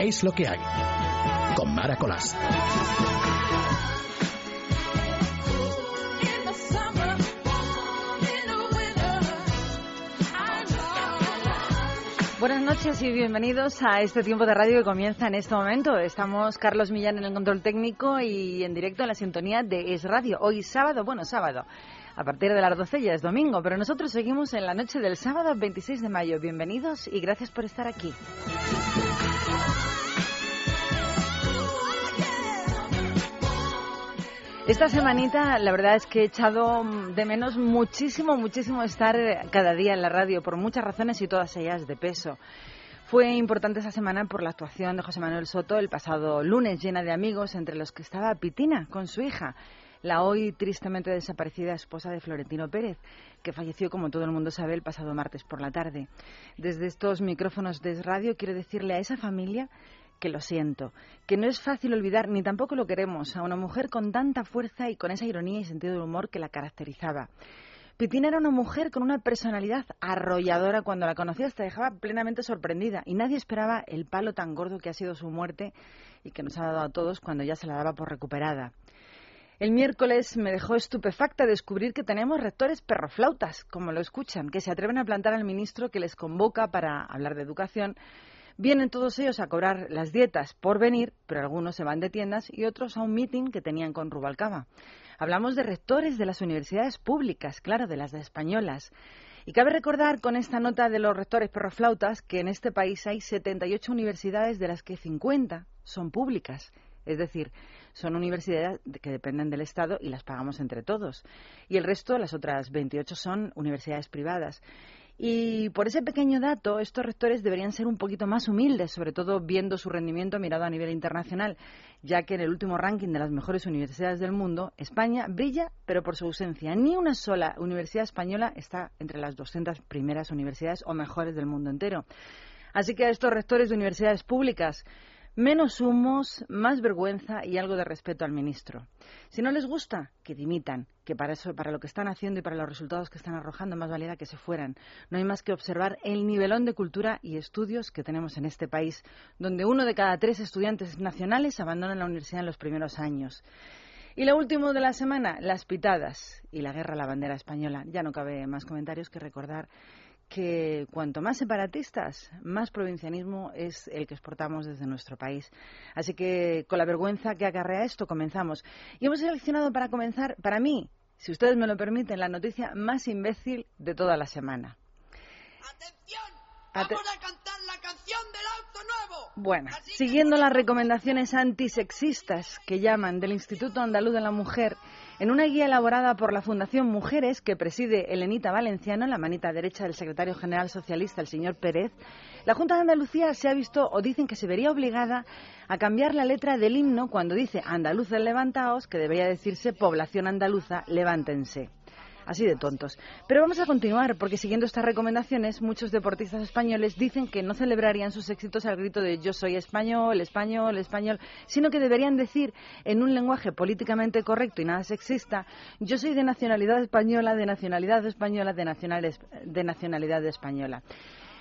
es lo que hay. Con Mara Colás. Buenas noches y bienvenidos a este tiempo de radio que comienza en este momento. Estamos Carlos Millán en el control técnico y en directo en la sintonía de Es Radio. Hoy sábado, bueno, sábado, a partir de las 12 ya es domingo, pero nosotros seguimos en la noche del sábado 26 de mayo. Bienvenidos y gracias por estar aquí. Esta semanita la verdad es que he echado de menos muchísimo, muchísimo estar cada día en la radio por muchas razones y todas ellas de peso. Fue importante esa semana por la actuación de José Manuel Soto el pasado lunes, llena de amigos, entre los que estaba Pitina con su hija, la hoy tristemente desaparecida esposa de Florentino Pérez, que falleció, como todo el mundo sabe, el pasado martes por la tarde. Desde estos micrófonos de radio quiero decirle a esa familia que lo siento, que no es fácil olvidar, ni tampoco lo queremos, a una mujer con tanta fuerza y con esa ironía y sentido del humor que la caracterizaba. Pitina era una mujer con una personalidad arrolladora. Cuando la conocías te dejaba plenamente sorprendida y nadie esperaba el palo tan gordo que ha sido su muerte y que nos ha dado a todos cuando ya se la daba por recuperada. El miércoles me dejó estupefacta descubrir que tenemos rectores perroflautas, como lo escuchan, que se atreven a plantar al ministro que les convoca para hablar de educación Vienen todos ellos a cobrar las dietas por venir, pero algunos se van de tiendas y otros a un meeting que tenían con Rubalcaba. Hablamos de rectores de las universidades públicas, claro, de las de españolas. Y cabe recordar con esta nota de los rectores perroflautas que en este país hay 78 universidades de las que 50 son públicas. Es decir, son universidades que dependen del Estado y las pagamos entre todos. Y el resto, las otras 28, son universidades privadas. Y por ese pequeño dato, estos rectores deberían ser un poquito más humildes, sobre todo viendo su rendimiento mirado a nivel internacional, ya que en el último ranking de las mejores universidades del mundo, España brilla, pero por su ausencia. Ni una sola universidad española está entre las 200 primeras universidades o mejores del mundo entero. Así que a estos rectores de universidades públicas, Menos humos, más vergüenza y algo de respeto al ministro. Si no les gusta, que dimitan, que para eso, para lo que están haciendo y para los resultados que están arrojando, más valera que se fueran. No hay más que observar el nivelón de cultura y estudios que tenemos en este país, donde uno de cada tres estudiantes nacionales abandona la universidad en los primeros años. Y lo último de la semana, las pitadas y la guerra a la bandera española. Ya no cabe más comentarios que recordar que cuanto más separatistas, más provincianismo es el que exportamos desde nuestro país. Así que con la vergüenza que acarrea esto, comenzamos. Y hemos seleccionado para comenzar, para mí, si ustedes me lo permiten, la noticia más imbécil de toda la semana. ¡Atención! ¡Vamos a cantar la canción del auto nuevo! Bueno, siguiendo las recomendaciones antisexistas que llaman del Instituto Andaluz de la Mujer, en una guía elaborada por la Fundación Mujeres, que preside Elenita Valenciano, la manita derecha del secretario general socialista, el señor Pérez, la Junta de Andalucía se ha visto o dicen que se vería obligada a cambiar la letra del himno cuando dice andaluces levantaos, que debería decirse población andaluza, levántense así de tontos. Pero vamos a continuar, porque siguiendo estas recomendaciones, muchos deportistas españoles dicen que no celebrarían sus éxitos al grito de yo soy español, español, español, sino que deberían decir en un lenguaje políticamente correcto y nada sexista, yo soy de nacionalidad española, de nacionalidad española, de, de nacionalidad española.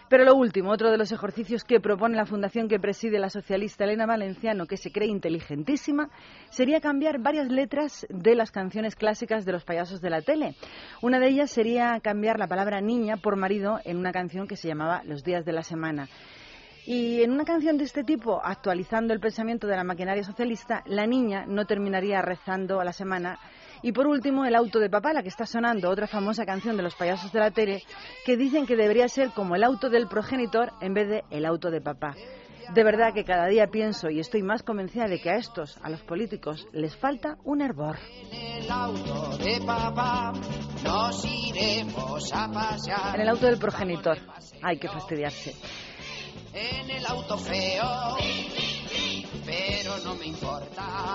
Pero lo último, otro de los ejercicios que propone la fundación que preside la socialista Elena Valenciano, que se cree inteligentísima, sería cambiar varias letras de las canciones clásicas de los payasos de la tele. Una de ellas sería cambiar la palabra niña por marido en una canción que se llamaba Los días de la semana. Y en una canción de este tipo, actualizando el pensamiento de la maquinaria socialista, la niña no terminaría rezando a la semana, y por último, El auto de papá, la que está sonando, otra famosa canción de los payasos de la tele, que dicen que debería ser como el auto del progenitor en vez de el auto de papá. De verdad que cada día pienso y estoy más convencida de que a estos, a los políticos, les falta un hervor. En el auto de papá nos iremos a pasear. En el auto del progenitor. Hay que fastidiarse. En el auto feo, pero no me importa.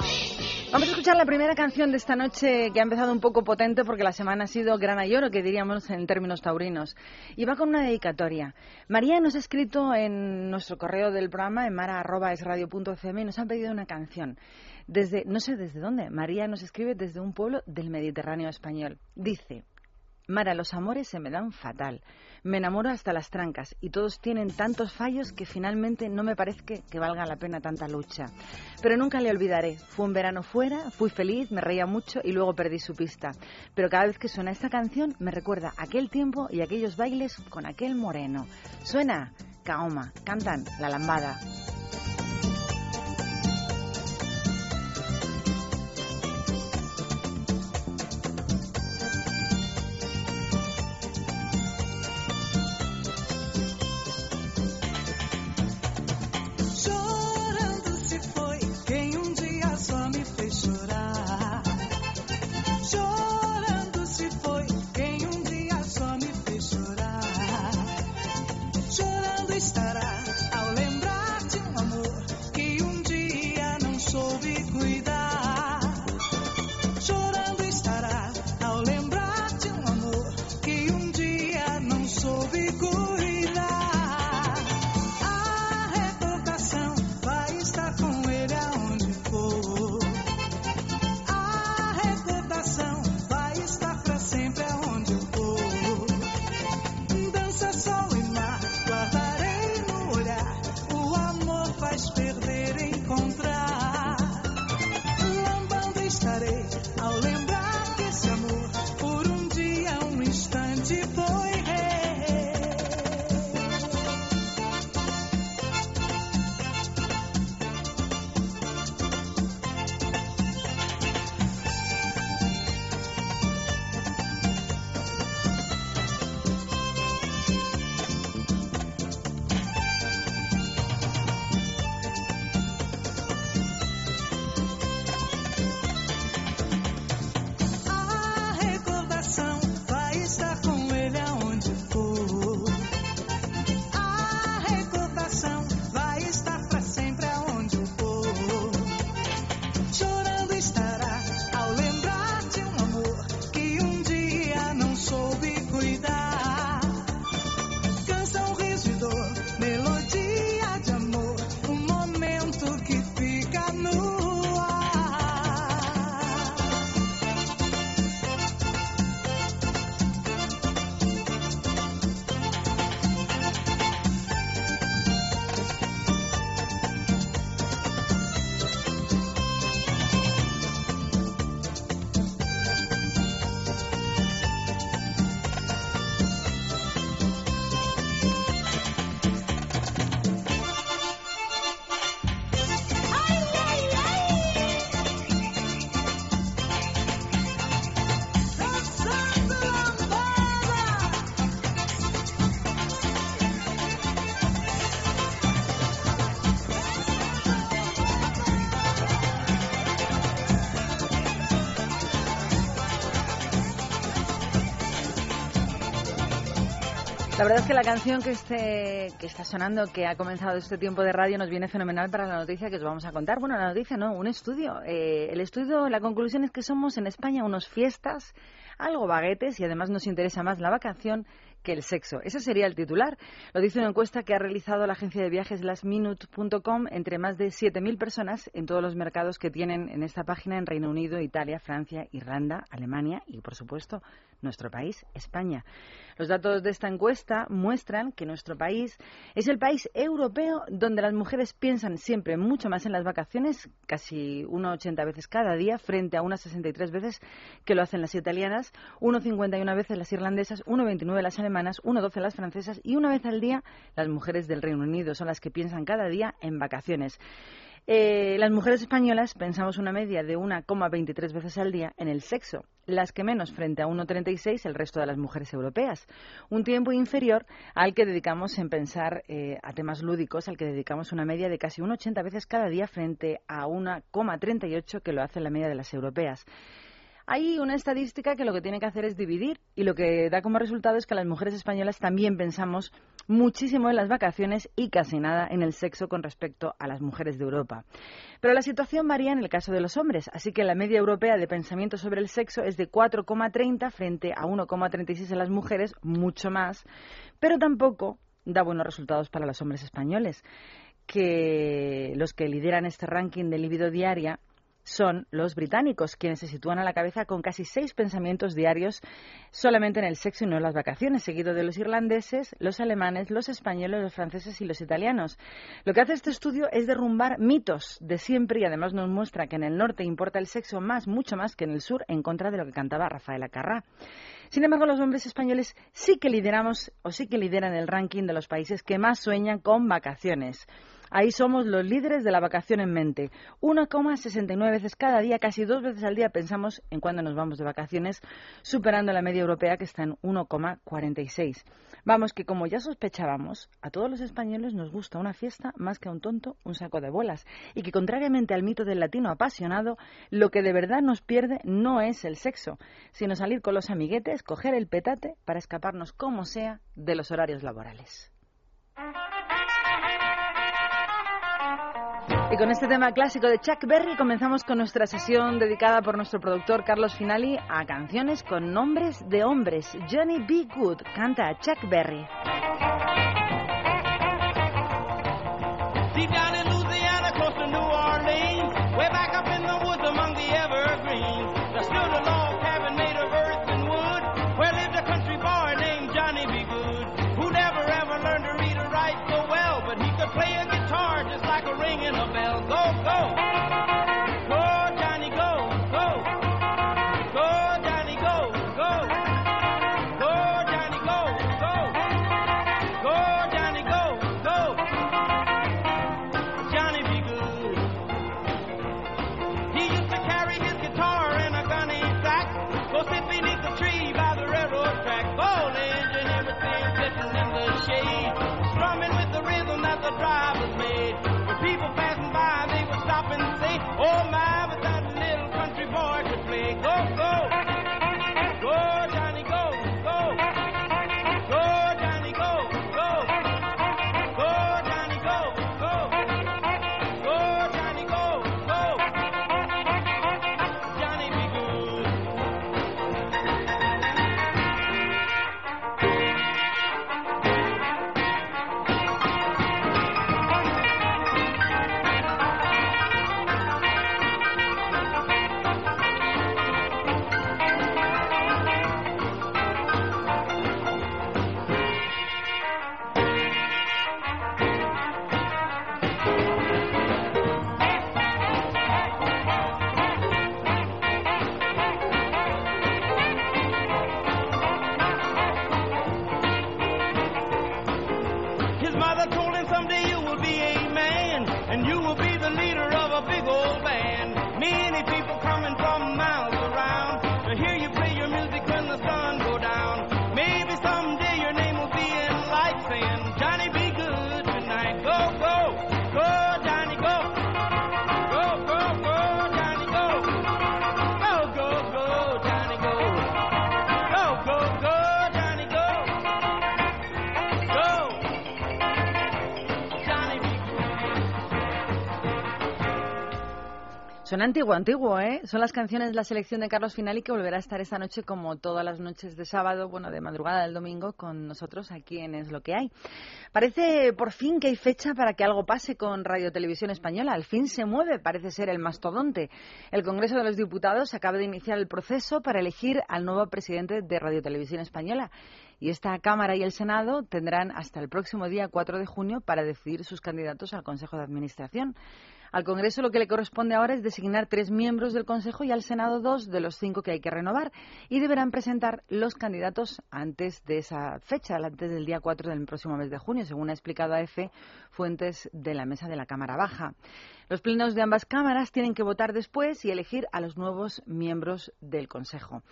Vamos a escuchar la primera canción de esta noche que ha empezado un poco potente porque la semana ha sido grana y oro, que diríamos en términos taurinos. Y va con una dedicatoria. María nos ha escrito en nuestro correo del programa, en mara.esradio.fm, y nos ha pedido una canción. Desde, no sé desde dónde, María nos escribe desde un pueblo del Mediterráneo español. Dice, Mara, los amores se me dan fatal. Me enamoro hasta las trancas y todos tienen tantos fallos que finalmente no me parece que, valga la pena tanta lucha. Pero nunca le olvidaré. Fue un verano fuera, fui feliz, me reía mucho y luego perdí su pista. Pero cada vez que suena esta canción me recuerda aquel tiempo y aquellos bailes con aquel moreno. Suena Kaoma, cantan La Lambada. La verdad es que la canción que, este, que está sonando, que ha comenzado este tiempo de radio, nos viene fenomenal para la noticia que os vamos a contar. Bueno, la noticia no, un estudio. Eh, el estudio, la conclusión es que somos en España unos fiestas, algo baguetes y además nos interesa más la vacación que el sexo. Ese sería el titular. Lo dice una encuesta que ha realizado la agencia de viajes lastminute.com entre más de 7.000 personas en todos los mercados que tienen en esta página en Reino Unido, Italia, Francia, Irlanda, Alemania y, por supuesto, nuestro país, España. Los datos de esta encuesta muestran que nuestro país es el país europeo donde las mujeres piensan siempre mucho más en las vacaciones, casi 1,80 veces cada día, frente a unas 63 veces que lo hacen las italianas, 1,51 veces las irlandesas, 1,29 las alemanas, 1,12 las francesas y una vez al día las mujeres del Reino Unido son las que piensan cada día en vacaciones. Eh, las mujeres españolas pensamos una media de 1,23 veces al día en el sexo, las que menos frente a 1,36 el resto de las mujeres europeas. Un tiempo inferior al que dedicamos en pensar eh, a temas lúdicos, al que dedicamos una media de casi 1,80 veces cada día frente a 1,38 que lo hace la media de las europeas. Hay una estadística que lo que tiene que hacer es dividir y lo que da como resultado es que las mujeres españolas también pensamos muchísimo en las vacaciones y casi nada en el sexo con respecto a las mujeres de Europa. Pero la situación varía en el caso de los hombres, así que la media europea de pensamiento sobre el sexo es de 4,30 frente a 1,36 en las mujeres, mucho más, pero tampoco da buenos resultados para los hombres españoles, que los que lideran este ranking de libido diaria son los británicos, quienes se sitúan a la cabeza con casi seis pensamientos diarios solamente en el sexo y no en las vacaciones, seguido de los irlandeses, los alemanes, los españoles, los franceses y los italianos. Lo que hace este estudio es derrumbar mitos de siempre y además nos muestra que en el norte importa el sexo más, mucho más que en el sur, en contra de lo que cantaba Rafael Acarrá. Sin embargo, los hombres españoles sí que lideramos o sí que lideran el ranking de los países que más sueñan con vacaciones. Ahí somos los líderes de la vacación en mente. 1,69 veces cada día, casi dos veces al día pensamos en cuándo nos vamos de vacaciones, superando la media europea que está en 1,46. Vamos, que como ya sospechábamos, a todos los españoles nos gusta una fiesta más que a un tonto un saco de bolas. Y que contrariamente al mito del latino apasionado, lo que de verdad nos pierde no es el sexo, sino salir con los amiguetes, coger el petate para escaparnos como sea de los horarios laborales. Y con este tema clásico de Chuck Berry comenzamos con nuestra sesión dedicada por nuestro productor Carlos Finali a canciones con nombres de hombres. Johnny B. Good canta Chuck Berry. shade, strumming with the rhythm that the drivers made. When people pass Antiguo, antiguo, ¿eh? Son las canciones de la selección de Carlos Finali que volverá a estar esta noche como todas las noches de sábado, bueno, de madrugada del domingo con nosotros aquí en Es lo que hay. Parece por fin que hay fecha para que algo pase con Radio Televisión Española. Al fin se mueve, parece ser el mastodonte. El Congreso de los Diputados acaba de iniciar el proceso para elegir al nuevo presidente de Radio Televisión Española. Y esta Cámara y el Senado tendrán hasta el próximo día 4 de junio para decidir sus candidatos al Consejo de Administración. Al Congreso lo que le corresponde ahora es designar tres miembros del Consejo y al Senado dos de los cinco que hay que renovar y deberán presentar los candidatos antes de esa fecha, antes del día 4 del próximo mes de junio, según ha explicado a EFE fuentes de la mesa de la Cámara Baja. Los plenos de ambas cámaras tienen que votar después y elegir a los nuevos miembros del Consejo.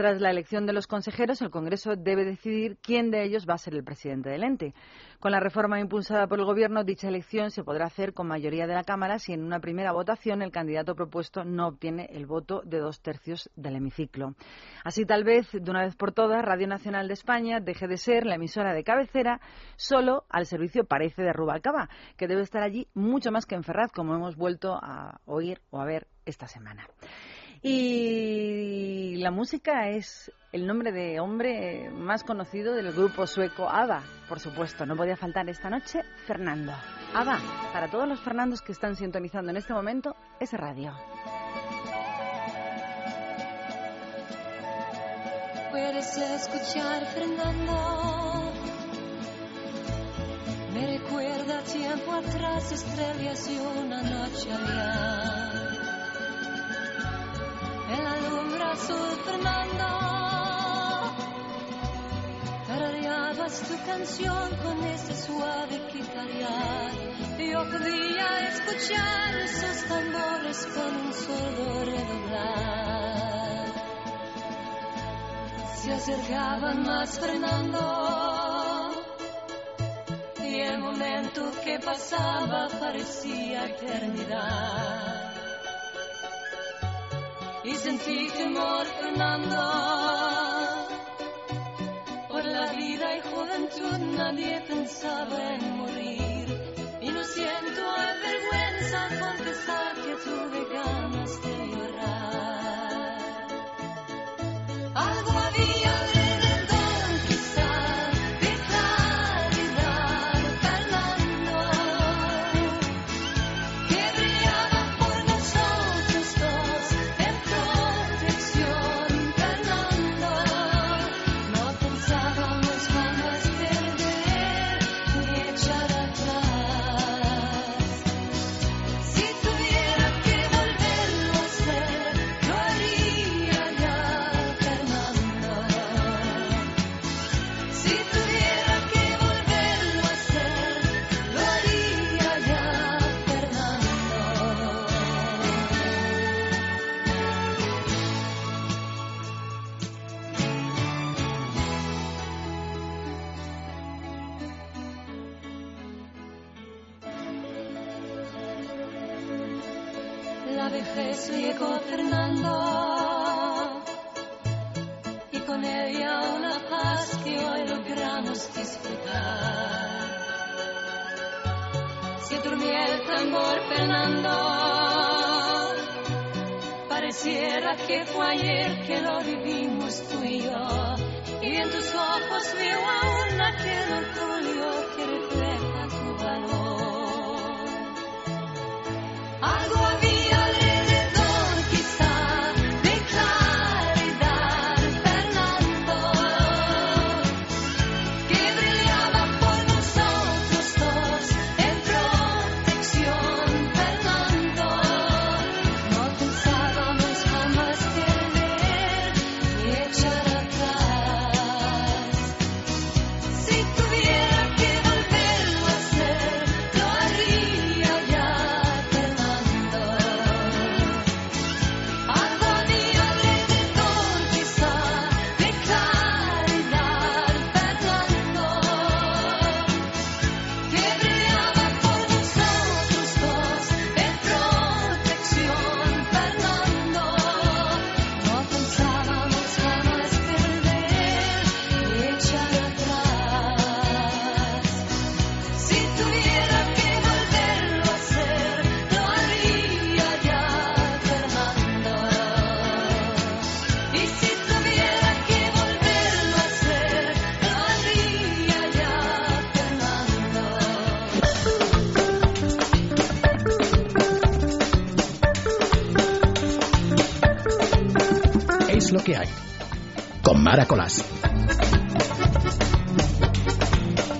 Tras la elección de los consejeros, el Congreso debe decidir quién de ellos va a ser el presidente del ente. Con la reforma impulsada por el Gobierno, dicha elección se podrá hacer con mayoría de la Cámara si en una primera votación el candidato propuesto no obtiene el voto de dos tercios del hemiciclo. Así, tal vez, de una vez por todas, Radio Nacional de España deje de ser la emisora de cabecera solo al servicio, parece, de Rubalcaba, que debe estar allí mucho más que en Ferraz, como hemos vuelto a oír o a ver esta semana. Y la música es el nombre de hombre más conocido del grupo sueco ABBA. Por supuesto, no podía faltar esta noche Fernando. ABBA, para todos los Fernandos que están sintonizando en este momento, es radio. Puedes escuchar Fernando. Me recuerda tiempo atrás, estrellas y una noche allá en la lumbre azul, Fernando. Tarareabas tu canción con ese suave guitarrear. Yo podía escuchar esos tambores con un sordo redoblar. Se acercaban más, Fernando. Y el momento que pasaba parecía eternidad. Y sentí temor, Fernando. Por la vida y juventud nadie pensaba en morir. El tambor Fernando, pareciera que fue ayer que lo vivimos tú y yo. Y en tus ojos veo aquel orgullo que refleja Lo que hay. Con Mara Colás.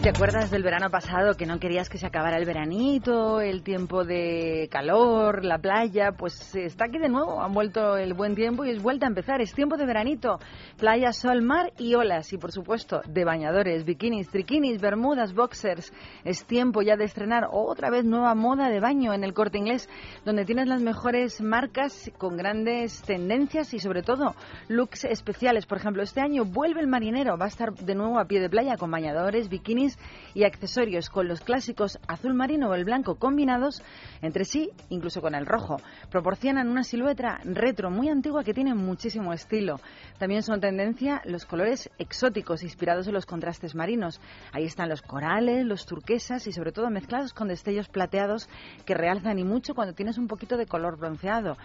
¿Te acuerdas del verano pasado que no querías que se acabara el veranito, el tiempo de calor, la playa? Pues está aquí de nuevo, han vuelto el buen tiempo y es vuelta a empezar. Es tiempo de veranito, playa, sol, mar y olas y por supuesto de bañadores, bikinis, triquinis, bermudas, boxers. Es tiempo ya de estrenar otra vez nueva moda de baño en el corte inglés, donde tienes las mejores marcas con grandes tendencias y sobre todo looks especiales. Por ejemplo, este año vuelve el marinero, va a estar de nuevo a pie de playa con bañadores, bikinis y accesorios con los clásicos azul marino o el blanco combinados entre sí, incluso con el rojo. Proporcionan una silueta retro muy antigua que tiene muchísimo estilo. También son tendencia los colores exóticos inspirados en los contrastes marinos. Ahí están los corales, los turquesas y sobre todo mezclados con destellos plateados que realzan y mucho cuando tienes un poquito de color bronceado.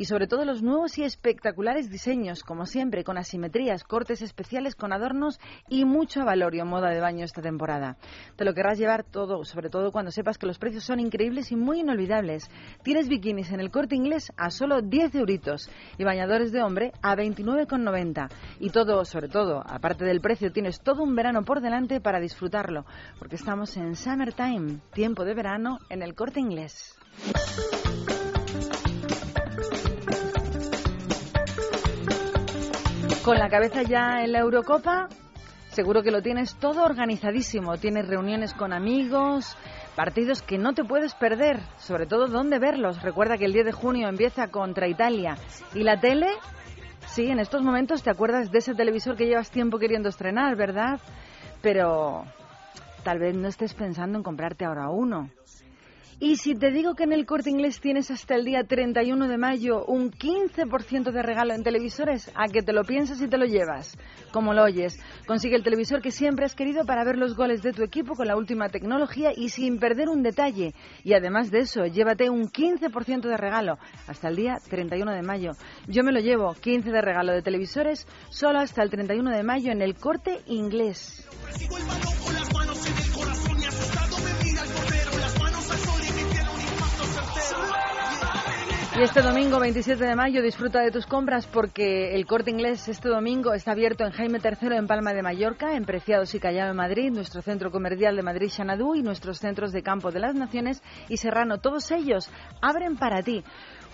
Y sobre todo los nuevos y espectaculares diseños, como siempre, con asimetrías, cortes especiales con adornos y mucho valorio moda de baño esta temporada. Te lo querrás llevar todo, sobre todo cuando sepas que los precios son increíbles y muy inolvidables. Tienes bikinis en el corte inglés a solo 10 euritos y bañadores de hombre a 29,90. Y todo, sobre todo, aparte del precio, tienes todo un verano por delante para disfrutarlo, porque estamos en Summertime, tiempo de verano en el corte inglés. Con la cabeza ya en la Eurocopa, seguro que lo tienes todo organizadísimo. Tienes reuniones con amigos, partidos que no te puedes perder, sobre todo dónde verlos. Recuerda que el 10 de junio empieza contra Italia. ¿Y la tele? Sí, en estos momentos te acuerdas de ese televisor que llevas tiempo queriendo estrenar, ¿verdad? Pero tal vez no estés pensando en comprarte ahora uno. Y si te digo que en el corte inglés tienes hasta el día 31 de mayo un 15% de regalo en televisores, a que te lo piensas y te lo llevas. Como lo oyes, consigue el televisor que siempre has querido para ver los goles de tu equipo con la última tecnología y sin perder un detalle. Y además de eso, llévate un 15% de regalo hasta el día 31 de mayo. Yo me lo llevo, 15 de regalo de televisores, solo hasta el 31 de mayo en el corte inglés. Y este domingo 27 de mayo disfruta de tus compras porque el corte inglés este domingo está abierto en Jaime III en Palma de Mallorca, en Preciados y Callao en Madrid, nuestro centro comercial de Madrid Xanadu y nuestros centros de campo de las Naciones y Serrano. Todos ellos abren para ti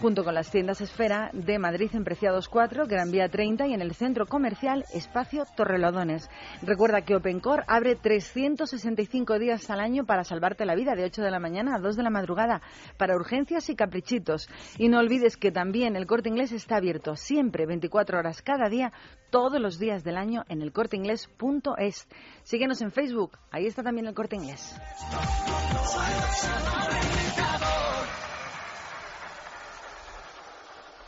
junto con las tiendas Esfera de Madrid en Preciados 4, Gran Vía 30 y en el centro comercial Espacio Torrelodones. Recuerda que OpenCore abre 365 días al año para salvarte la vida de 8 de la mañana a 2 de la madrugada para urgencias y caprichitos. Y no olvides que también el Corte Inglés está abierto siempre 24 horas cada día, todos los días del año en el elcorteinglés.es. Síguenos en Facebook, ahí está también el Corte Inglés.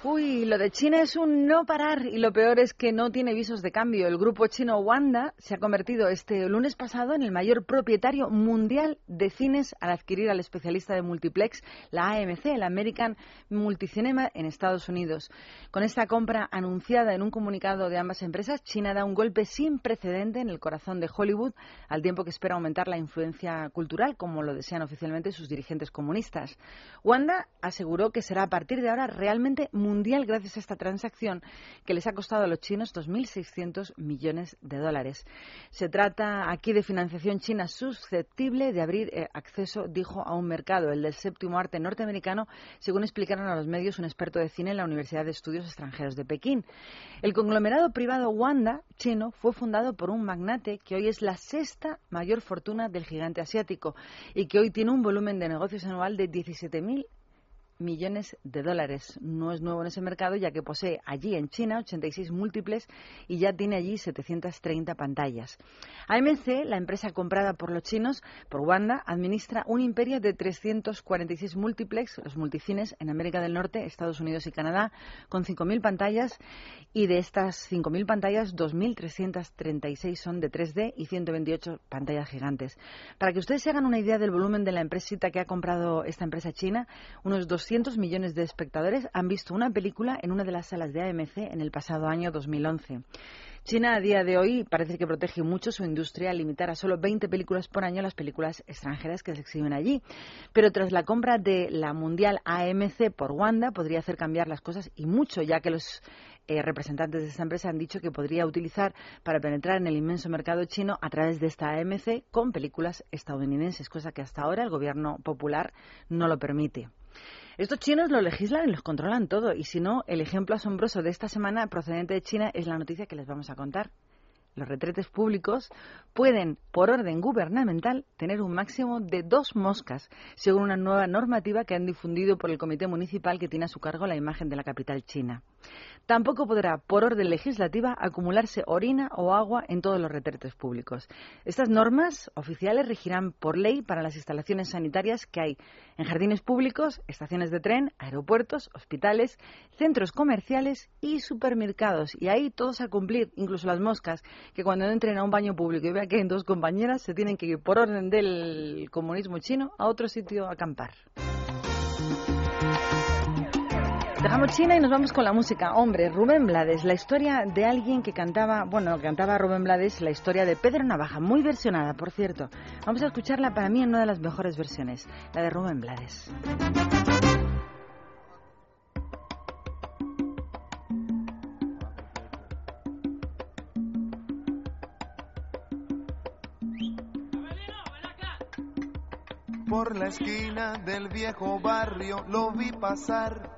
Uy, lo de China es un no parar y lo peor es que no tiene visos de cambio. El grupo chino Wanda se ha convertido este lunes pasado en el mayor propietario mundial de cines al adquirir al especialista de multiplex, la AMC, el American Multicinema en Estados Unidos. Con esta compra anunciada en un comunicado de ambas empresas, China da un golpe sin precedente en el corazón de Hollywood al tiempo que espera aumentar la influencia cultural, como lo desean oficialmente sus dirigentes comunistas. Wanda aseguró que será a partir de ahora realmente mundial gracias a esta transacción que les ha costado a los chinos 2.600 millones de dólares. Se trata aquí de financiación china susceptible de abrir eh, acceso, dijo, a un mercado, el del séptimo arte norteamericano, según explicaron a los medios un experto de cine en la Universidad de Estudios Extranjeros de Pekín. El conglomerado privado Wanda chino fue fundado por un magnate que hoy es la sexta mayor fortuna del gigante asiático y que hoy tiene un volumen de negocios anual de 17.000 millones de dólares. No es nuevo en ese mercado ya que posee allí en China 86 múltiples y ya tiene allí 730 pantallas. AMC, la empresa comprada por los chinos, por Wanda, administra un imperio de 346 múltiplex, los multicines en América del Norte, Estados Unidos y Canadá, con 5.000 pantallas y de estas 5.000 pantallas, 2.336 son de 3D y 128 pantallas gigantes. Para que ustedes se hagan una idea del volumen de la empresita que ha comprado esta empresa china, unos 200 millones de espectadores han visto una película en una de las salas de AMC en el pasado año 2011. China a día de hoy parece que protege mucho su industria al limitar a solo 20 películas por año las películas extranjeras que se exhiben allí. Pero tras la compra de la mundial AMC por Wanda podría hacer cambiar las cosas y mucho, ya que los eh, representantes de esta empresa han dicho que podría utilizar para penetrar en el inmenso mercado chino a través de esta AMC con películas estadounidenses, cosa que hasta ahora el gobierno popular no lo permite. Estos chinos lo legislan y los controlan todo. Y si no, el ejemplo asombroso de esta semana procedente de China es la noticia que les vamos a contar. Los retretes públicos pueden, por orden gubernamental, tener un máximo de dos moscas, según una nueva normativa que han difundido por el Comité Municipal que tiene a su cargo la imagen de la capital china. Tampoco podrá, por orden legislativa, acumularse orina o agua en todos los retretes públicos. Estas normas oficiales regirán por ley para las instalaciones sanitarias que hay en jardines públicos, estaciones de tren, aeropuertos, hospitales, centros comerciales y supermercados. Y ahí todos a cumplir, incluso las moscas, que cuando entren a un baño público y vean que hay dos compañeras, se tienen que ir por orden del comunismo chino a otro sitio a acampar. Dejamos China y nos vamos con la música. Hombre, Rubén Blades, la historia de alguien que cantaba, bueno, cantaba Rubén Blades, la historia de Pedro Navaja, muy versionada, por cierto. Vamos a escucharla para mí en una de las mejores versiones, la de Rubén Blades. Por la esquina del viejo barrio lo vi pasar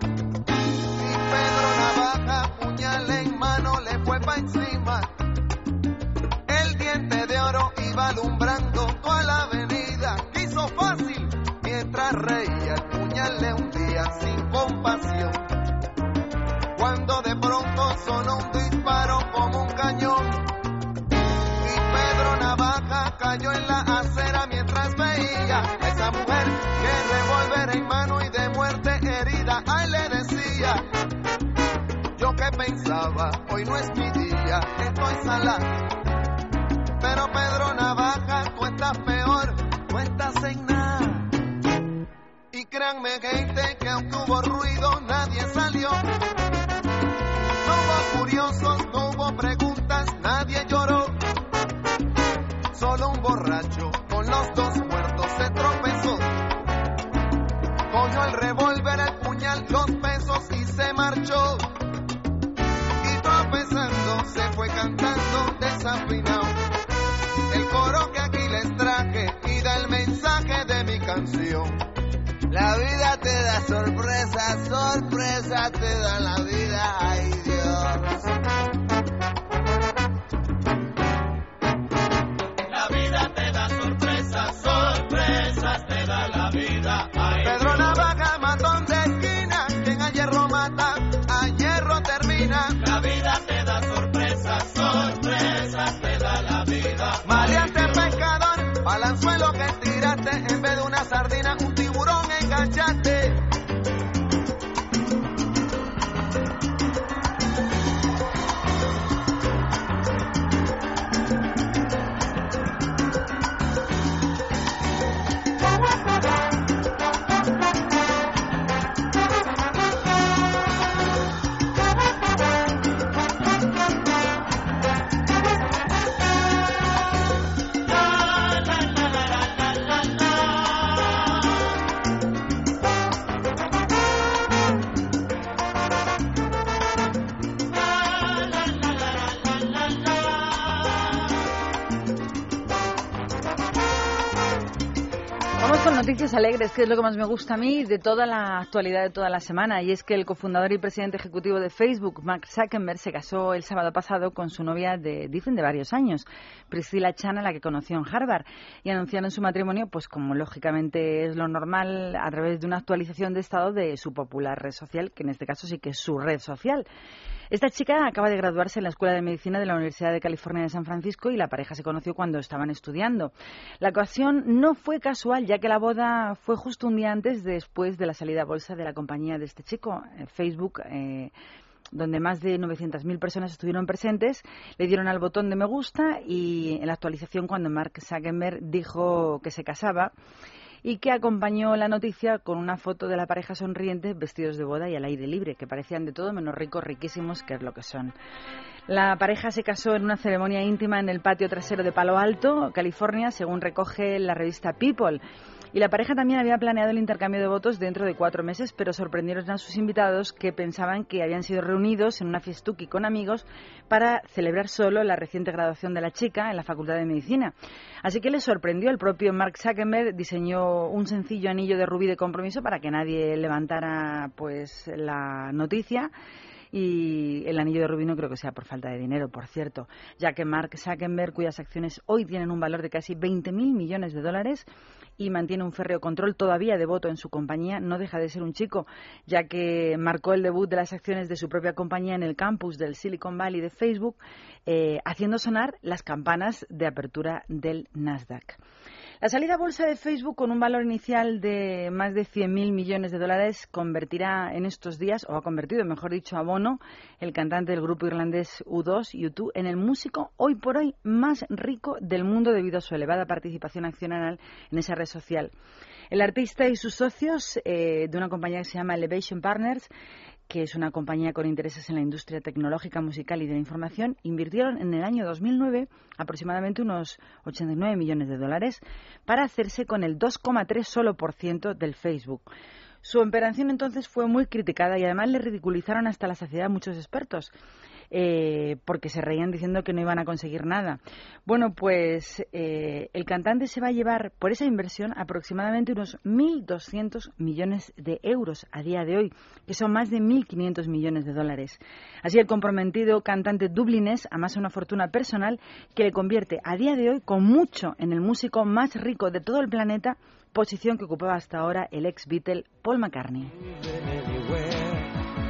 Pedro Navaja, puñal en mano, le fue pa' encima. El diente de oro iba alumbrando toda la avenida. Quiso fácil mientras reía, el puñal le hundía sin compasión. Cuando de pronto sonó un disparo como un cañón. Y Pedro Navaja cayó en la acera mientras veía hoy no es mi día, estoy salada. Pero Pedro Navaja, tú estás peor, tú estás en nada. Y créanme, gente, que aunque hubo ruido, nadie salió. No hubo curiosos, no hubo preguntas, nadie lloró. Solo un borracho con los dos muertos se tropezó. Cogió el revólver, el puñal, los pesos y se marchó. Fue cantando desafinado. El coro que aquí les traje y da el mensaje de mi canción. La vida te da sorpresa, sorpresa te da la vida, ay noticias alegres, que es lo que más me gusta a mí de toda la actualidad de toda la semana. Y es que el cofundador y presidente ejecutivo de Facebook, Mark Zuckerberg, se casó el sábado pasado con su novia de, dicen, de varios años, Priscilla Chan, la que conoció en Harvard. Y anunciaron su matrimonio, pues como lógicamente es lo normal, a través de una actualización de estado de su popular red social, que en este caso sí que es su red social. Esta chica acaba de graduarse en la Escuela de Medicina de la Universidad de California de San Francisco y la pareja se conoció cuando estaban estudiando. La ocasión no fue casual, ya que la boda fue justo un día antes después de la salida a bolsa de la compañía de este chico, eh, Facebook. Eh, donde más de 900.000 personas estuvieron presentes, le dieron al botón de me gusta y en la actualización cuando Mark Zuckerberg dijo que se casaba, y que acompañó la noticia con una foto de la pareja sonriente vestidos de boda y al aire libre, que parecían de todo menos ricos, riquísimos, que es lo que son. La pareja se casó en una ceremonia íntima en el patio trasero de Palo Alto, California, según recoge la revista People. Y la pareja también había planeado el intercambio de votos dentro de cuatro meses, pero sorprendieron a sus invitados que pensaban que habían sido reunidos en una fiestuki con amigos para celebrar solo la reciente graduación de la chica en la Facultad de Medicina. Así que les sorprendió. El propio Mark Zuckerberg diseñó un sencillo anillo de rubí de compromiso para que nadie levantara pues la noticia y el anillo de rubí no creo que sea por falta de dinero, por cierto, ya que Mark Zuckerberg, cuyas acciones hoy tienen un valor de casi 20.000 millones de dólares, y mantiene un férreo control todavía de voto en su compañía, no deja de ser un chico, ya que marcó el debut de las acciones de su propia compañía en el campus del Silicon Valley de Facebook, eh, haciendo sonar las campanas de apertura del Nasdaq. La salida a bolsa de Facebook con un valor inicial de más de 100.000 millones de dólares convertirá en estos días, o ha convertido, mejor dicho, a Bono, el cantante del grupo irlandés U2, U2, en el músico hoy por hoy más rico del mundo debido a su elevada participación accional en esa red social. El artista y sus socios eh, de una compañía que se llama Elevation Partners que es una compañía con intereses en la industria tecnológica, musical y de la información, invirtieron en el año 2009 aproximadamente unos 89 millones de dólares para hacerse con el 2,3 solo por ciento del Facebook. Su operación entonces fue muy criticada y además le ridiculizaron hasta la saciedad muchos expertos. Eh, porque se reían diciendo que no iban a conseguir nada. Bueno, pues eh, el cantante se va a llevar por esa inversión aproximadamente unos 1.200 millones de euros a día de hoy, que son más de 1.500 millones de dólares. Así el comprometido cantante dublinés amasa una fortuna personal que le convierte a día de hoy con mucho en el músico más rico de todo el planeta, posición que ocupaba hasta ahora el ex Beatle Paul McCartney.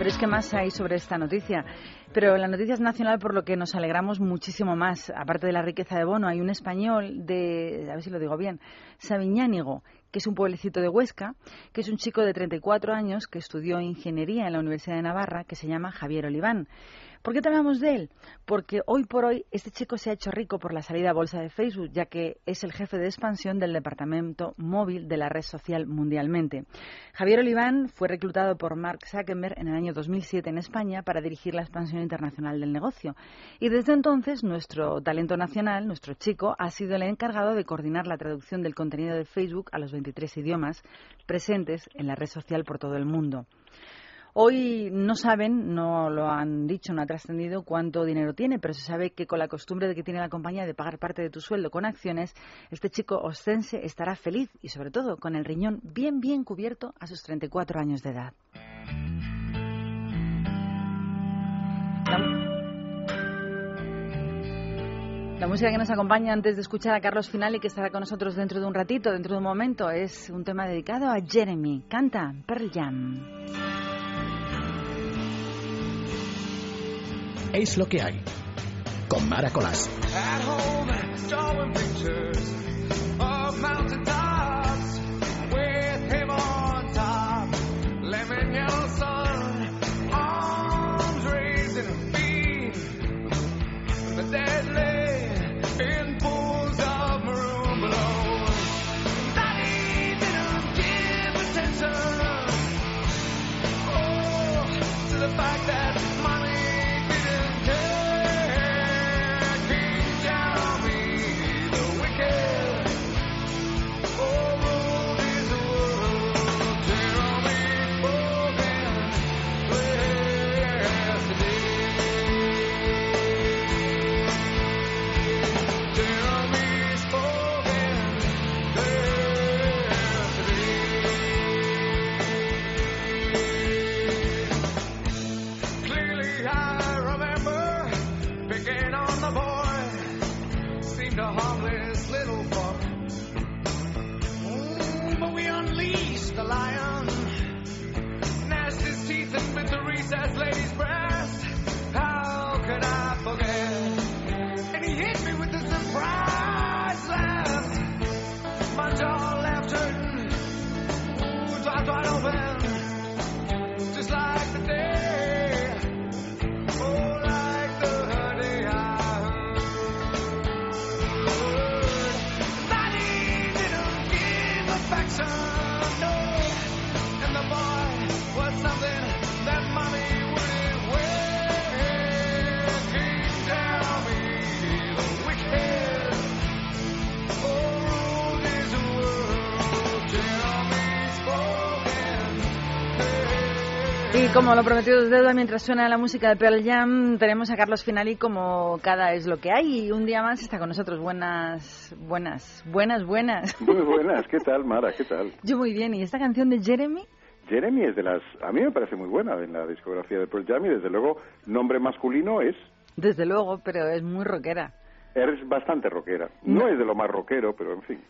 Pero es que más hay sobre esta noticia. Pero la noticia es nacional por lo que nos alegramos muchísimo más. Aparte de la riqueza de Bono, hay un español de, a ver si lo digo bien, Sabiñánigo, que es un pueblecito de Huesca, que es un chico de 34 años que estudió ingeniería en la Universidad de Navarra, que se llama Javier Oliván. ¿Por qué hablamos de él? Porque hoy por hoy este chico se ha hecho rico por la salida a bolsa de Facebook, ya que es el jefe de expansión del departamento móvil de la red social mundialmente. Javier Oliván fue reclutado por Mark Zuckerberg en el año 2007 en España para dirigir la expansión internacional del negocio. Y desde entonces nuestro talento nacional, nuestro chico, ha sido el encargado de coordinar la traducción del contenido de Facebook a los 23 idiomas presentes en la red social por todo el mundo. Hoy no saben, no lo han dicho, no ha trascendido cuánto dinero tiene, pero se sabe que con la costumbre de que tiene la compañía de pagar parte de tu sueldo con acciones, este chico ostense estará feliz y sobre todo con el riñón bien, bien cubierto a sus 34 años de edad. La música que nos acompaña antes de escuchar a Carlos Finali, que estará con nosotros dentro de un ratito, dentro de un momento, es un tema dedicado a Jeremy. Canta Pearl Jam. Es lo que hay. Con Mara. Como lo prometido es deuda, mientras suena la música de Pearl Jam, tenemos a Carlos Finali como cada es lo que hay. Y un día más está con nosotros. Buenas, buenas, buenas, buenas. Muy buenas, ¿qué tal, Mara? ¿Qué tal? Yo muy bien. ¿Y esta canción de Jeremy? Jeremy es de las... A mí me parece muy buena en la discografía de Pearl Jam y desde luego nombre masculino es... Desde luego, pero es muy rockera. Es bastante rockera. No, es de lo más rockero, pero en fin.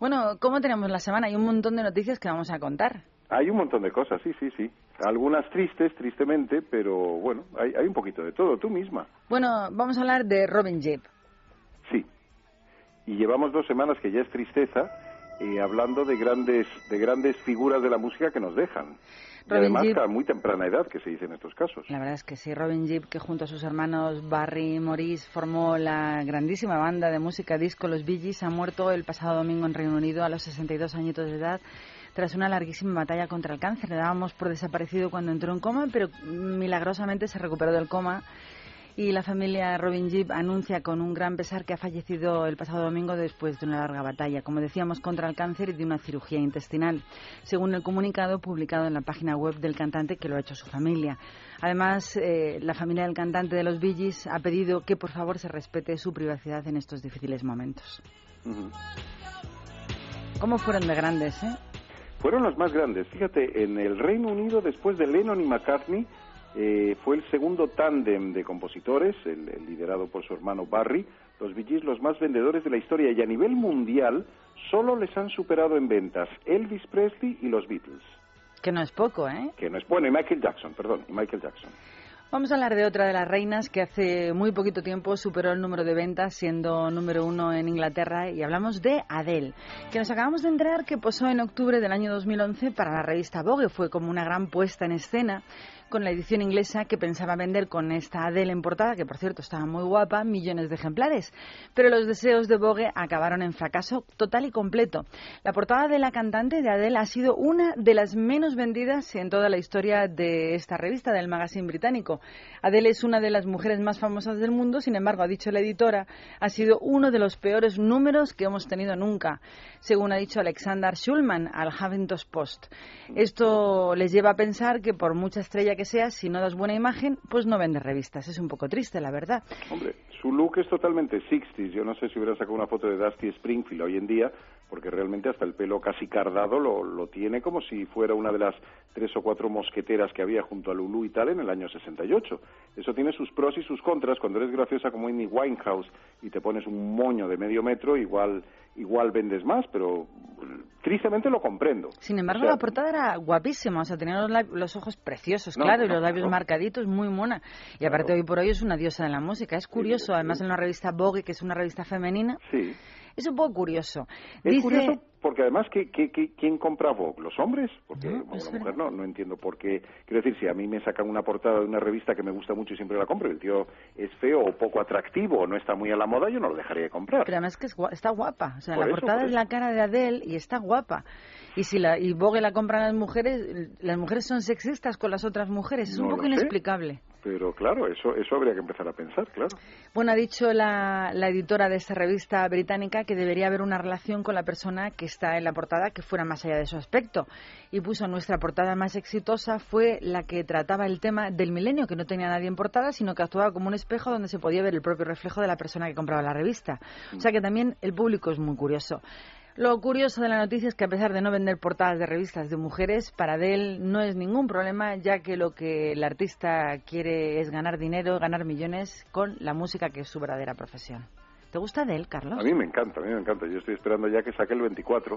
Bueno, ¿cómo tenemos la semana? Hay un montón de noticias que vamos a contar. Hay un montón de cosas, sí, sí, sí. Algunas tristes, tristemente, pero bueno, hay, hay un poquito de todo, tú misma. Bueno, vamos a hablar de Robin Gibb. Sí. Y llevamos dos semanas que ya es tristeza, eh, hablando de grandes, de grandes figuras de la música que nos dejan. Y además Gibb- a muy temprana edad, que se dice en estos casos. La verdad es que sí, Robin Gibb, que junto a sus hermanos Barry y Maurice formó la grandísima banda de música disco Los Bee Gees, ha muerto el pasado domingo en Reino Unido a los 62 añitos de edad tras una larguísima batalla contra el cáncer. Le dábamos por desaparecido cuando entró en coma, pero milagrosamente se recuperó del coma. Y la familia Robin Gibb anuncia con un gran pesar que ha fallecido el pasado domingo después de una larga batalla, como decíamos, contra el cáncer y de una cirugía intestinal, según el comunicado publicado en la página web del cantante que lo ha hecho su familia. Además, eh, la familia del cantante de los Gees ha pedido que por favor se respete su privacidad en estos difíciles momentos. Ujú. ¿Cómo fueron de grandes, eh? Fueron los más grandes. Fíjate, en el Reino Unido, después de Lennon y McCartney, eh, fue el segundo tándem de compositores, el, el liderado por su hermano Barry, los Bee Gees, los más vendedores de la historia. Y a nivel mundial, solo les han superado en ventas Elvis Presley y los Beatles. Que no es poco, ¿eh? Que no es bueno, y Michael Jackson, perdón, y Michael Jackson. Vamos a hablar de otra de las reinas que hace muy poquito tiempo superó el número de ventas siendo número uno en Inglaterra y hablamos de Adele, que nos acabamos de enterar que posó en octubre del año 2011 para la revista Vogue. Fue como una gran puesta en escena con la edición inglesa que pensaba vender con esta Adele en portada, que por cierto estaba muy guapa, millones de ejemplares. Pero los deseos de Vogue acabaron en fracaso total y completo. La portada de la cantante de Adele ha sido una de las menos vendidas en toda la historia de esta revista, del magazine británico. Adele es una de las mujeres más famosas del mundo, sin embargo, ha dicho la editora, ha sido uno de los peores números que hemos tenido nunca, según ha dicho Alexander Schulman al Huffington Post. Esto les lleva a pensar que por mucha estrella que seas, si no das buena imagen, pues no vendes revistas. Es un poco triste, la verdad. Su look es totalmente 60s. Yo no sé si hubiera sacado una foto de Dusty Springfield hoy en día, porque realmente hasta el pelo casi cardado lo, lo tiene como si fuera una de las tres o cuatro mosqueteras que había junto a Lulu y tal en el año 68. Eso tiene sus pros y sus contras. Cuando eres graciosa como Amy Winehouse y te pones un moño de medio metro, igual igual vendes más, pero tristemente lo comprendo. Sin embargo, O sea, la portada era guapísima, o sea, tenía los, los ojos preciosos, No, claro, y los labios marcaditos, muy mona. Y aparte, hoy por hoy es una diosa de la música. Es curioso, además, en la revista Vogue, que es una revista femenina, Sí. es un poco curioso. Es Dice, curioso porque además, ¿qué, qué, qué- quién compra Vogue? ¿Los hombres? Porque No, bueno, la mujer no, no entiendo por qué. Quiero decir, si a mí me sacan una portada de una revista que me gusta mucho y siempre la compro, y el tío es feo o poco atractivo o no está muy a la moda, yo no lo dejaría de comprar. Pero además que es está guapa. O sea, Por la eso, portada por es la cara de Adele y está guapa. Y si la y Vogue la compran las mujeres, las mujeres son sexistas con las otras mujeres. Es un poco sé. Pero claro, eso, eso habría que empezar a pensar, claro. Bueno, ha dicho la, la editora de esta revista británica que debería haber una relación con la persona que está en la portada que fuera más allá de su aspecto. Y puso nuestra portada más exitosa fue la que trataba el tema del milenio, que no tenía nadie en portada, sino que actuaba como un espejo donde se podía ver el propio reflejo de la persona que compraba la revista. O sea que también el público es muy curioso. Lo curioso de la noticia es que a pesar de no vender portadas de revistas de mujeres, para Adele no es ningún problema, ya que lo que el artista quiere es ganar dinero, ganar millones con la música, que es su verdadera profesión. ¿Te gusta Adele, Carlos? A mí me encanta, a mí me encanta. Yo estoy esperando ya que saque el 24,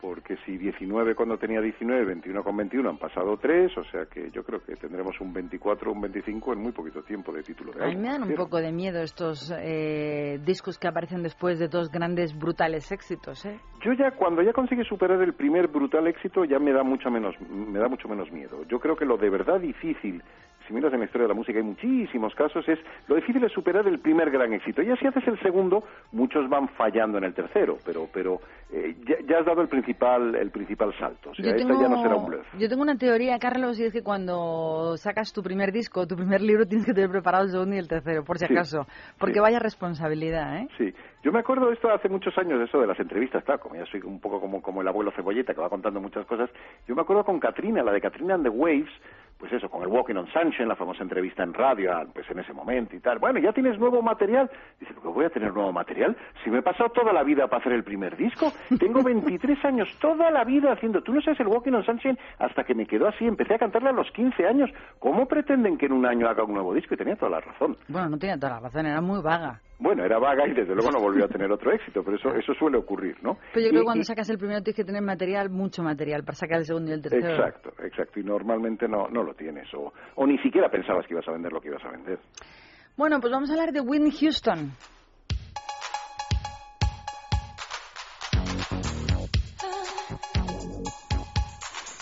porque si 19 cuando tenía 19, 21 con 21 han pasado 3, o sea que yo creo que tendremos un 24 un 25 en muy poquito tiempo de título de A mí me dan un poco de miedo estos eh, discos que aparecen después de dos grandes, brutales éxitos, ¿eh? Yo ya cuando ya consigue superar el primer brutal éxito ya me da mucho menos me da mucho menos miedo. Yo creo que lo de verdad difícil, si miras en la historia de la música hay muchísimos casos es lo difícil es superar el primer gran éxito. Ya si haces el segundo, muchos van fallando en el tercero, pero pero eh, ya, ya has dado el principal el principal salto. O sea, esta ya no será un bluff. yo tengo una teoría, Carlos, y es que cuando sacas tu primer disco, tu primer libro, tienes que tener preparado el segundo y el tercero, por si Sí, acaso. Porque sí. vaya responsabilidad, ¿eh? Sí, yo me acuerdo de esto hace muchos años, de eso de las entrevistas, claro, como ya soy un poco como, como el abuelo cebolleta que va contando muchas cosas. Yo me acuerdo con Katrina, la de Katrina and the Waves, pues eso, con el Walking on Sunshine, la famosa entrevista en radio, ah, pues en ese momento y tal. Bueno, ya tienes nuevo material. Dice, ¿pero voy a tener nuevo material? Si me he pasado toda la vida para hacer el primer disco, tengo 23 años, toda la vida haciendo, tú no sabes el Walking on Sunshine hasta que me quedó así, empecé a cantarla a los 15 años. ¿Cómo pretenden que en un año haga un nuevo disco? Y tenía toda la razón. Bueno, no tenía toda la razón, era muy vaga. Bueno, era vaga y desde luego no volvió a tener otro éxito, pero eso, eso suele ocurrir, ¿no? Pero yo creo que cuando sacas el primero tienes que tener material, mucho material, para sacar el segundo y el tercero. Exacto, exacto. Y normalmente no, no lo tienes. O, o ni siquiera pensabas que ibas a vender lo que ibas a vender. Bueno, pues vamos a hablar de Whitney Houston.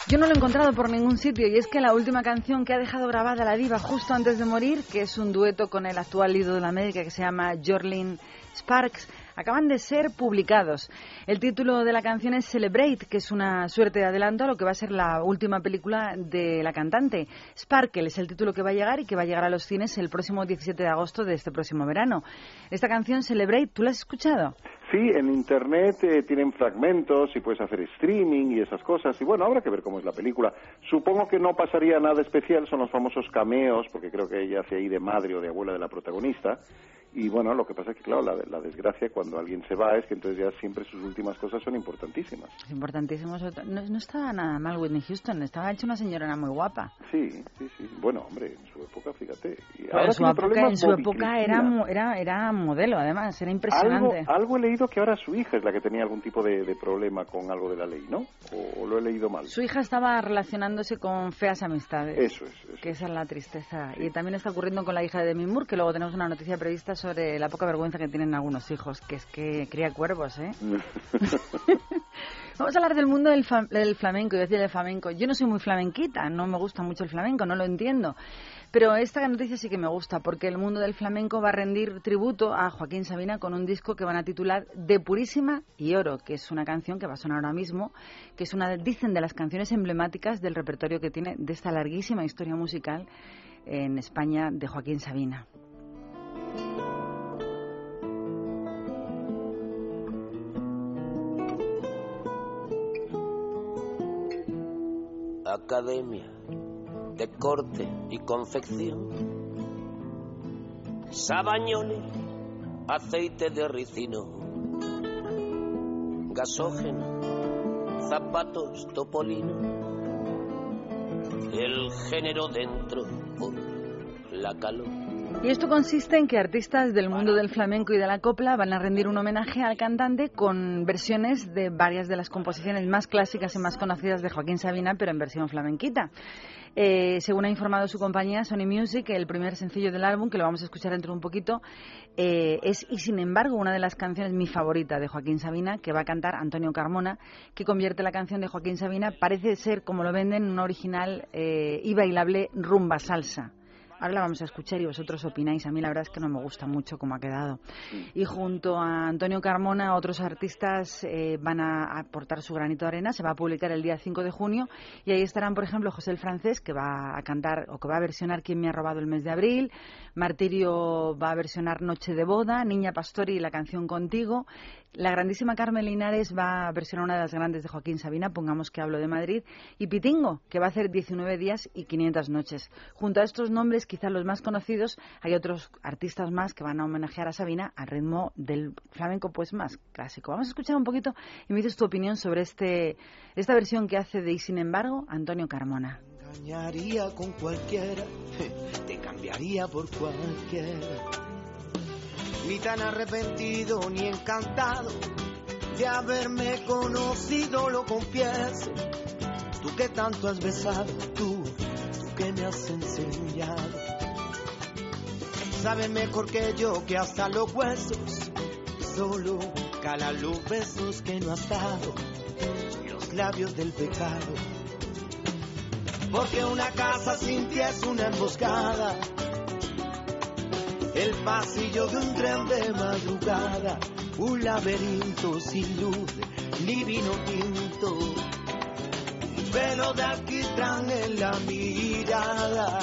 Yo no lo he encontrado por ningún sitio y es que la última canción que ha dejado grabada la diva justo antes de morir, que es un dueto con el actual ídolo de la América que se llama Jorlin Sparks, acaban de ser publicados. El título de la canción es Celebrate, que es una suerte de adelanto a lo que va a ser la última película de la cantante. Sparkle es el título que va a llegar y que va a llegar a los cines el próximo 17 de agosto de este próximo verano. Esta canción Celebrate, ¿tú la has escuchado? Sí, en Internet eh, tienen fragmentos y puedes hacer streaming y esas cosas. Y bueno, habrá que ver cómo es la película. Supongo que no pasaría nada especial, son los famosos cameos, porque creo que ella hace ahí de madre o de abuela de la protagonista. Y bueno, lo que pasa es que, claro, la, la desgracia cuando alguien se va es que entonces ya siempre sus últimas cosas son importantísimas. Es importantísimo. eso- No, no estaba nada mal Whitney Houston, estaba hecha una señora muy guapa. Sí, sí, sí. Bueno, hombre, en su época, fíjate. Y Pero ahora en su época, en su época era, era, era modelo, además, era Algo, impresionante. algo he leído que ahora su hija es la que tenía algún tipo de, de problema con algo de la ley, ¿no? O, o lo he leído mal. Su hija estaba relacionándose con feas amistades. Eso es, eso Que esa es la tristeza. Y también está ocurriendo con la hija de Demi Moore, que luego tenemos una noticia prevista sobre la poca vergüenza que tienen algunos hijos, que es que cría cuervos, ¿eh? Vamos a hablar del mundo del, del flamenco, y decir del flamenco. Yo no soy muy flamenquita, no me gusta mucho el flamenco, no lo entiendo. Pero esta noticia sí que me gusta, porque el mundo del flamenco va a rendir tributo a Joaquín Sabina con un disco que van a titular De Purísima y Oro, que es una canción que va a sonar ahora mismo, que es una, dicen, de las canciones emblemáticas del repertorio que tiene de esta larguísima historia musical en España de Joaquín Sabina. Academia de Corte y Confección. Sabañones, aceite de ricino, gasógeno, zapatos topolino, el género dentro por la calor. Y esto consiste en que artistas del mundo del flamenco y de la copla van a rendir un homenaje al cantante con versiones de varias de las composiciones más clásicas y más conocidas de Joaquín Sabina, pero en versión flamenquita. Eh, según ha informado su compañía Sony Music, el primer sencillo del álbum, que lo vamos a escuchar dentro de un poquito, eh, es y sin embargo una de las canciones mi favorita de Joaquín Sabina, que va a cantar Antonio Carmona, que convierte la canción de Joaquín Sabina, parece ser como lo venden, un original eh, y bailable rumba salsa. Ahora la vamos a escuchar y vosotros opináis. A mí la verdad es que no me gusta mucho cómo ha quedado. Y junto a Antonio Carmona, otros artistas eh, van a aportar su granito de arena. Se va a publicar el día 5 de junio y ahí estarán, por ejemplo, José el Francés, que va a cantar o que va a versionar Quién me ha robado el mes de abril. Martirio va a versionar Noche de boda. Niña Pastori, la canción Contigo. La grandísima Carmen Linares va a versionar una de las grandes de Joaquín Sabina, pongamos que hablo de Madrid. Y Pitingo, que va a hacer 19 días y 500 noches. Junto a estos nombres, quizás los más conocidos, hay otros artistas más que van a homenajear a Sabina al ritmo del flamenco pues más clásico. Vamos a escuchar un poquito y me dices tu opinión sobre este, esta versión que hace de Y sin embargo Antonio Carmona. Ni tan arrepentido ni encantado de haberme conocido, lo confieso. Tú que tanto has besado, tú, tú que me has enseñado. Sabes mejor que yo que hasta los huesos solo calan los besos que no has dado y los labios del pecado. Porque una casa sin ti es una emboscada. El pasillo de un tren de madrugada. Un laberinto sin luz ni vino tinto. Un velo de alquitrán en la mirada.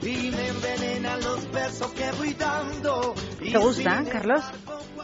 Y me envenenan los besos que voy dando. ¿Te gusta, Carlos?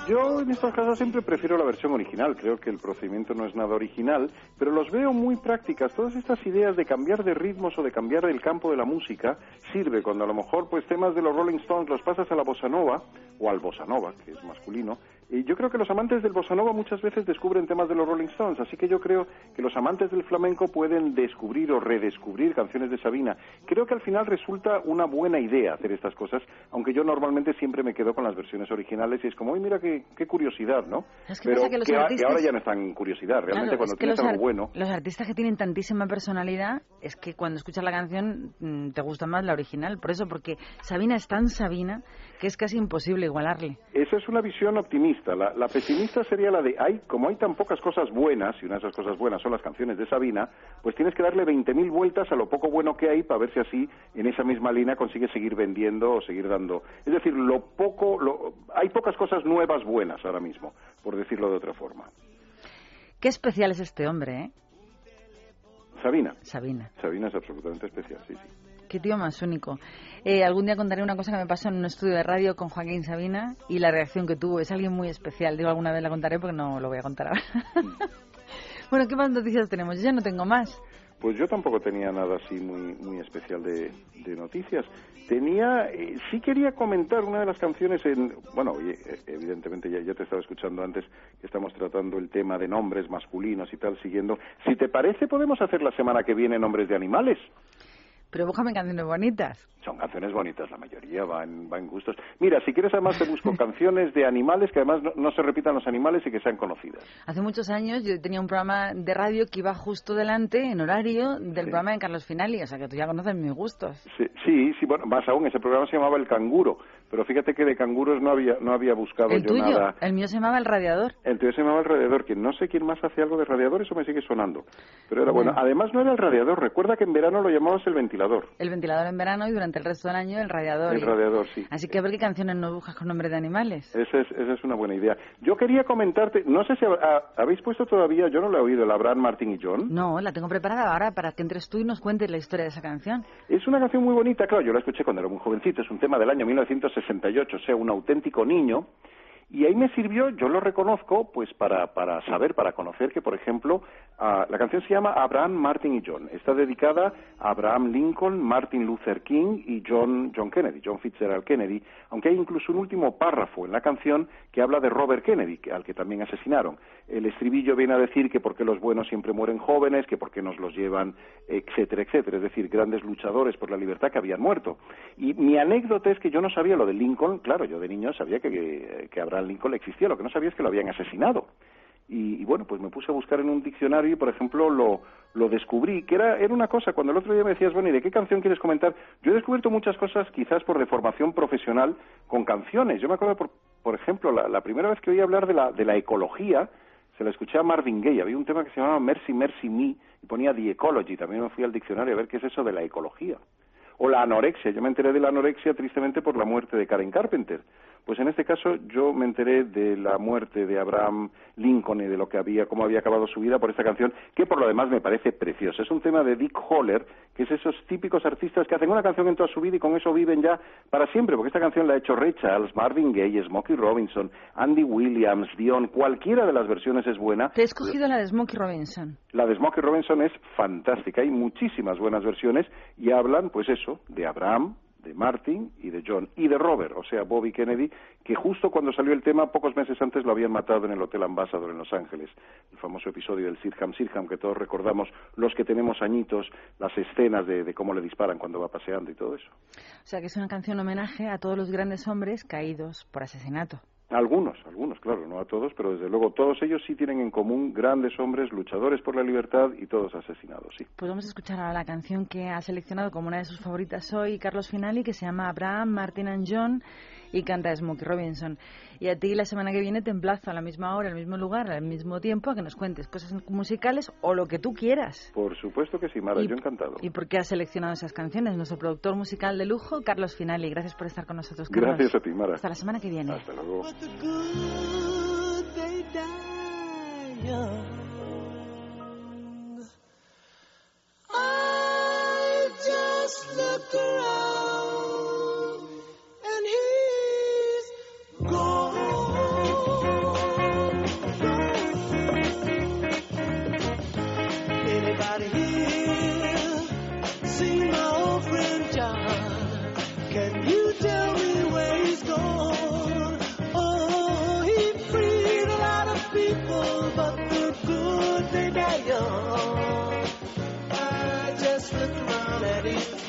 Yo en estos casos siempre prefiero la versión original, creo que el procedimiento no es nada original, pero los veo muy prácticas. Todas estas ideas de cambiar de ritmos o de cambiar el campo de la música sirve cuando a lo mejor pues temas de los Rolling Stones los pasas a la bossa nova o al bossa nova, que es masculino, y yo creo que los amantes del bossa nova muchas veces descubren temas de los Rolling Stones, así que yo creo que los amantes del flamenco pueden descubrir o redescubrir canciones de Sabina. Creo que al final resulta una buena idea hacer estas cosas, aunque yo normalmente siempre me quedo con las versiones originales y es como, uy, mira qué, qué curiosidad, ¿no? Es que Pero que los que, a- que artistas- ahora ya no es tan curiosidad, realmente Claro, cuando tienes algo bueno. Los artistas que tienen tantísima personalidad es que cuando escuchas la canción mm, te gusta más la original. Por eso, porque Sabina es tan Sabina que es casi imposible igualarle. Esa es una visión optimista. La, la pesimista sería la de, hay, como hay tan pocas cosas buenas, y una de esas cosas buenas son las canciones de Sabina, pues tienes que darle 20.000 vueltas a lo poco bueno que hay para ver si así, en esa misma línea, consigues seguir vendiendo o seguir dando. Es decir, lo poco, lo- hay pocas cosas nuevas buenas ahora mismo, por decirlo de otra forma. Qué especial es este hombre, ¿eh? Sabina. Sabina. Sabina es absolutamente especial, sí, sí. Qué tío más único. Eh, algún día contaré una cosa que me pasó en un estudio de radio con Joaquín Sabina y la reacción que tuvo. Es alguien muy especial. Digo, alguna vez la contaré porque no lo voy a contar ahora. bueno, ¿qué más noticias tenemos? Yo ya no tengo más. Pues yo tampoco tenía nada así muy muy especial de, noticias. Tenía, eh, sí quería comentar una de las canciones en, bueno, eh, evidentemente ya, ya te estaba escuchando antes que estamos tratando el tema de nombres masculinos y tal, siguiendo. Si te parece, podemos hacer la semana que viene nombres de animales. Pero búscame canciones bonitas. Son canciones bonitas, la mayoría va en, va en gustos. Mira, si quieres además te busco canciones de animales que además no, no se repitan los animales y que sean conocidas. Hace muchos años yo tenía un programa de radio que iba justo delante, en horario, del programa de Carlos Finali. O sea que tú ya conoces mis gustos. Sí, sí, sí, bueno, más aún, ese programa se llamaba El Canguro, pero fíjate que de canguros no había, no había buscado El yo tuyo, nada. el mío se llamaba El Radiador. El tuyo se llamaba El Radiador, que no sé quién más hace algo de radiador, eso me sigue sonando. Pero era bueno. Bueno. Además no era el radiador, recuerda que en verano lo llamabas el ventilador. El ventilador en verano y durante el resto del año el radiador. El Y- radiador, sí. Así que a ver qué canciones nos buscas con nombre de animales. Esa es, esa es una buena idea. Yo quería comentarte, no sé si hab- habéis puesto todavía, yo no lo he oído, el Abraham, Martin y John. No, la tengo preparada ahora para que entres tú y nos cuentes la historia de esa canción. Es una canción muy bonita, claro, yo la escuché cuando era muy jovencito, es un tema del año 1968, o sea, un auténtico niño, y ahí me sirvió, yo lo reconozco, pues para, para saber, para conocer que, por ejemplo, ah, la canción se llama Abraham, Martin y John. Está dedicada a Abraham Lincoln, Martin Luther King y John, John Kennedy, John Fitzgerald Kennedy, aunque hay incluso un último párrafo en la canción que habla de Robert Kennedy, al que también asesinaron. El estribillo viene a decir que porque los buenos siempre mueren jóvenes, que porque nos los llevan, etcétera, etcétera. Es decir, grandes luchadores por la libertad que habían muerto. Y mi anécdota es que yo no sabía lo de Lincoln, claro, yo de niño sabía que, que Abraham Lincoln existía, lo que no sabía es que lo habían asesinado. Y, bueno, pues me puse a buscar en un diccionario y, por ejemplo, lo, lo descubrí, que era, era una cosa, cuando el otro día me decías, bueno, ¿y de qué canción quieres comentar? Yo he descubierto muchas cosas, quizás por deformación profesional, con canciones. Yo me acuerdo, por, por ejemplo, la, la primera vez que oí hablar de la, de la ecología, se la escuché a Marvin Gaye. Había un tema que se llamaba Mercy, Mercy Me, y ponía The Ecology. También me fui al diccionario a ver qué es eso de la ecología. O la anorexia. Yo me enteré de la anorexia tristemente por la muerte de Karen Carpenter. Pues en este caso yo me enteré de la muerte de Abraham Lincoln y de lo que había, cómo había acabado su vida por esta canción, que por lo demás me parece preciosa. Es un tema de Dick Holler, que es esos típicos artistas que hacen una canción en toda su vida y con eso viven ya para siempre, porque esta canción la ha hecho Ray Charles, Marvin Gaye, Smokey Robinson, Andy Williams, Dion, cualquiera de las versiones es buena. Te he escogido la de Smokey Robinson. La de Smokey Robinson es fantástica, hay muchísimas buenas versiones y hablan, pues eso, de Abraham, de Martin y de John y de Robert, o sea, Bobby Kennedy, que justo cuando salió el tema, pocos meses antes lo habían matado en el Hotel Ambassador en Los Ángeles, el famoso episodio del Sirham Sirham que todos recordamos, los que tenemos añitos, las escenas de, de cómo le disparan cuando va paseando y todo eso. O sea que es una canción homenaje a todos los grandes hombres caídos por asesinato. Algunos, algunos, claro, no a todos, pero desde luego todos ellos sí tienen en común grandes hombres, luchadores por la libertad y todos asesinados, sí. Pues vamos a escuchar ahora la canción que ha seleccionado como una de sus favoritas hoy Carlos Finali, que se llama Abraham, Martin and John y canta Smokey Robinson. Y a ti la semana que viene te emplazo a la misma hora, al mismo lugar, al mismo tiempo a que nos cuentes cosas musicales o lo que tú quieras. Por supuesto que sí, Mara, Y- yo encantado. ¿Y por qué has seleccionado esas canciones? Nuestro productor musical de lujo, Carlos Finali. Gracias por estar con nosotros, Carlos. Gracias a ti, Mara. Hasta la semana que viene. Hasta luego. Just around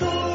soul.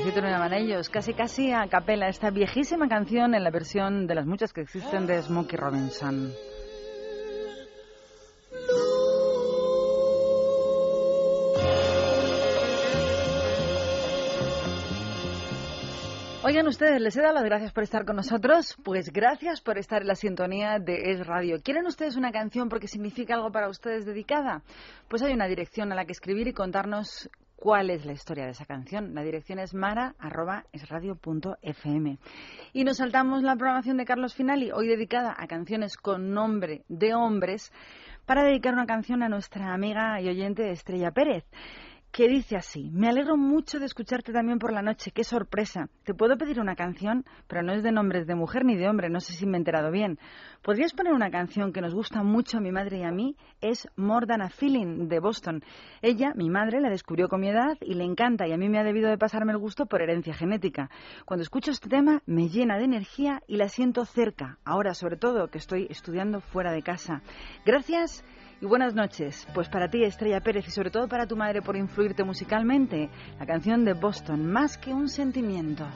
Así terminaban ellos, casi casi a capela, esta viejísima canción en la versión de las muchas que existen de Smokey Robinson. Oigan ustedes, les he dado las gracias por estar con nosotros. Pues gracias por estar en la sintonía de Es Radio. ¿Quieren ustedes una canción porque significa algo para ustedes dedicada? Pues hay una dirección a la que escribir y contarnos cuál es la historia de esa canción. La dirección es mara.esradio.fm. Y nos saltamos la programación de Carlos Finali, hoy dedicada a canciones con nombre de hombres, para dedicar una canción a nuestra amiga y oyente Estrella Pérez que dice así, me alegro mucho de escucharte también por la noche, qué sorpresa. Te puedo pedir una canción, pero no es de nombres de mujer ni de hombre, no sé si me he enterado bien. ¿Podrías poner una canción que nos gusta mucho a mi madre y a mí? Es More Than a Feeling de Boston. Ella, mi madre, la descubrió con mi edad y le encanta y a mí me ha debido de pasarme el gusto por herencia genética. Cuando escucho este tema me llena de energía y la siento cerca, ahora sobre todo que estoy estudiando fuera de casa. Gracias y buenas noches. Pues para ti, Estrella Pérez, y sobre todo para tu madre por influirte musicalmente, la canción de Boston, Más que un sentimiento.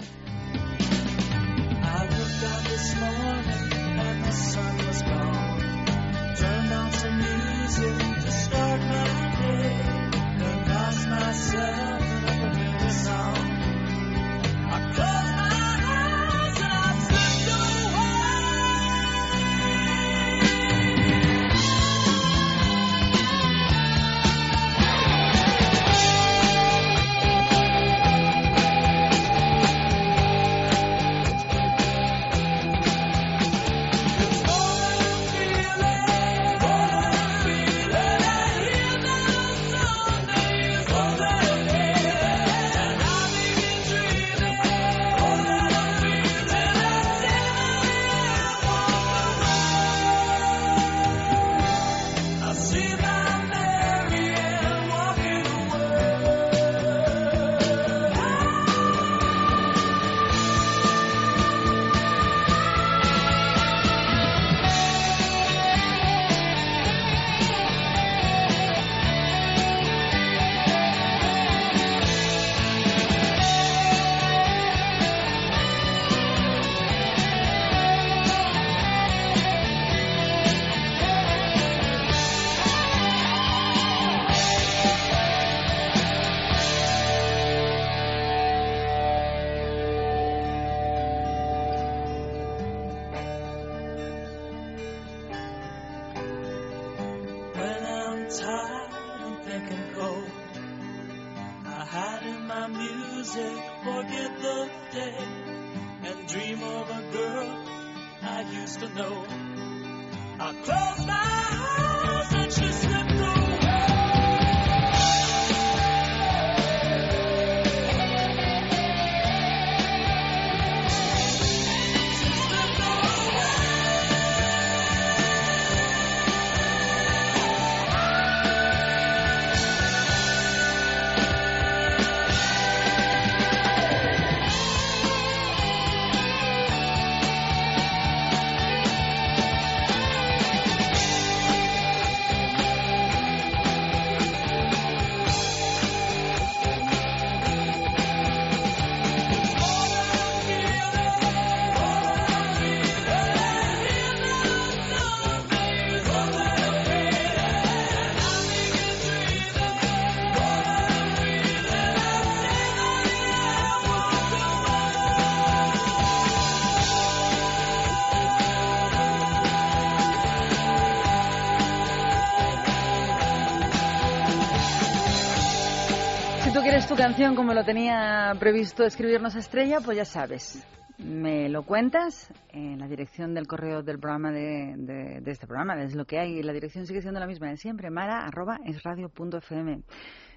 Canción como lo tenía previsto escribirnos Estrella, pues ya sabes. Me lo cuentas en la dirección del correo del programa de, de, este programa, es lo que hay. La dirección sigue siendo la misma de siempre, mara arroba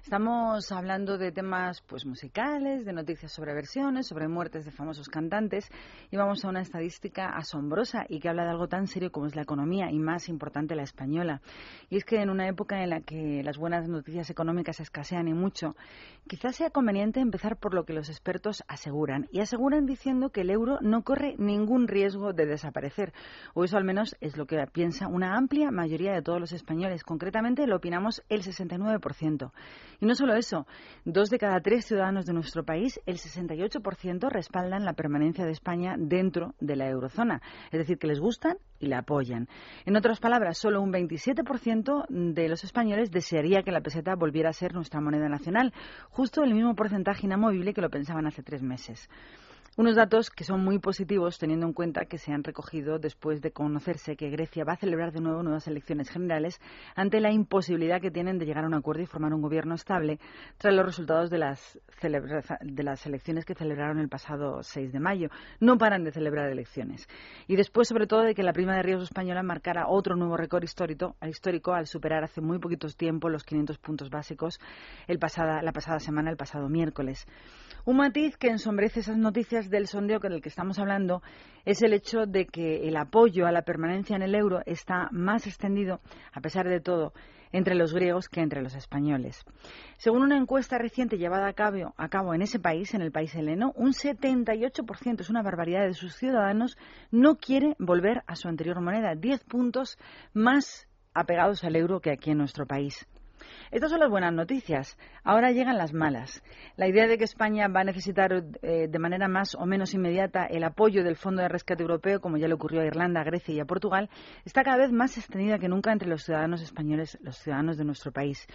Estamos hablando de temas pues musicales, de noticias sobre versiones, sobre muertes de famosos cantantes y vamos a una estadística asombrosa y que habla de algo tan serio como es la economía y más importante la española. Y es que en una época en la que las buenas noticias económicas escasean y mucho, quizás sea conveniente empezar por lo que los expertos aseguran y aseguran diciendo que el euro no corre ningún riesgo de desaparecer o eso al menos es lo que piensa una amplia mayoría de todos los españoles, concretamente lo opinamos el 69%. Y no solo eso, dos de cada tres ciudadanos de nuestro país, el 68% respaldan la permanencia de España dentro de la eurozona. Es decir, que les gustan y la apoyan. En otras palabras, solo un 27% de los españoles desearía que la peseta volviera a ser nuestra moneda nacional, justo el mismo porcentaje inamovible que lo pensaban hace tres meses. Unos datos que son muy positivos teniendo en cuenta que se han recogido después de conocerse que Grecia va a celebrar de nuevo nuevas elecciones generales ante la imposibilidad que tienen de llegar a un acuerdo y formar un gobierno estable tras los resultados de las, de las elecciones que celebraron el pasado 6 de mayo. No paran de celebrar elecciones. Y después, sobre todo, de que la prima de riesgo española marcara otro nuevo récord histórico, histórico al superar hace muy poquitos tiempos los 500 puntos básicos el pasada, la pasada semana, el pasado miércoles. Un matiz que ensombrece esas noticias del sondeo con el que estamos hablando es el hecho de que el apoyo a la permanencia en el euro está más extendido, a pesar de todo, entre los griegos que entre los españoles. Según una encuesta reciente llevada a cabo, a cabo en ese país, en el país heleno, un 78%, es una barbaridad, de sus ciudadanos no quiere volver a su anterior moneda, 10 puntos más apegados al euro que aquí en nuestro país. Estas son las buenas noticias. Ahora llegan las malas. La idea de que España va a necesitar eh, de manera más o menos inmediata el apoyo del Fondo de Rescate Europeo, como ya le ocurrió a Irlanda, a Grecia y a Portugal, está cada vez más extendida que nunca entre los ciudadanos españoles, los ciudadanos de nuestro país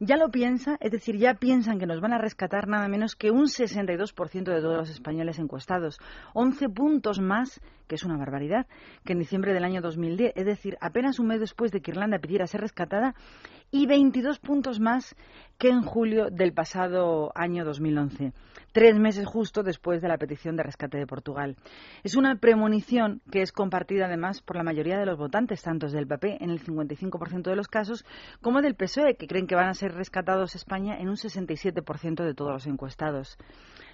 ya lo piensa, es decir, ya piensan que nos van a rescatar nada menos que un 62% de todos los españoles encuestados, 11 puntos más, que es una barbaridad, que en diciembre del año 2010, es decir, apenas un mes después de que Irlanda pidiera ser rescatada, y 22 puntos más que en julio del pasado año 2011, tres meses justo después de la petición de rescate de Portugal. Es una premonición que es compartida además por la mayoría de los votantes, tanto del PP en el 55% de los casos, como del PSOE, que creen que van a ser rescatados España en un 67% de todos los encuestados.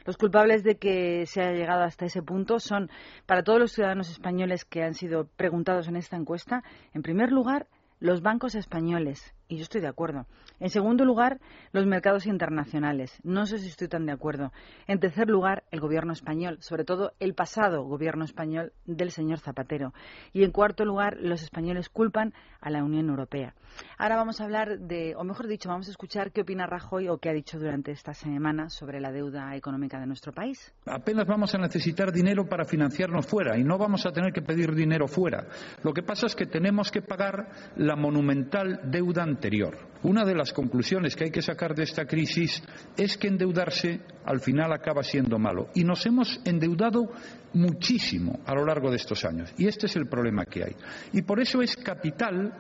Los culpables de que se haya llegado hasta ese punto son, para todos los ciudadanos españoles que han sido preguntados en esta encuesta, en primer lugar, los bancos españoles, y yo estoy de acuerdo. En segundo lugar, los mercados internacionales. No sé si estoy tan de acuerdo. En tercer lugar, el gobierno español, sobre todo el pasado gobierno español del señor Zapatero. Y en cuarto lugar, los españoles culpan a la Unión Europea. Ahora vamos a hablar de, o mejor dicho, vamos a escuchar qué opina Rajoy o qué ha dicho durante esta semana sobre la deuda económica de nuestro país. Apenas vamos a necesitar dinero para financiarnos fuera y no vamos a tener que pedir dinero fuera. Lo que pasa es que tenemos que pagar la monumental deuda anterior. Una de las conclusiones que hay que sacar de esta crisis es que endeudarse al final acaba siendo malo. Y nos hemos endeudado muchísimo a lo largo de estos años. Y este es el problema que hay. Y por eso es capital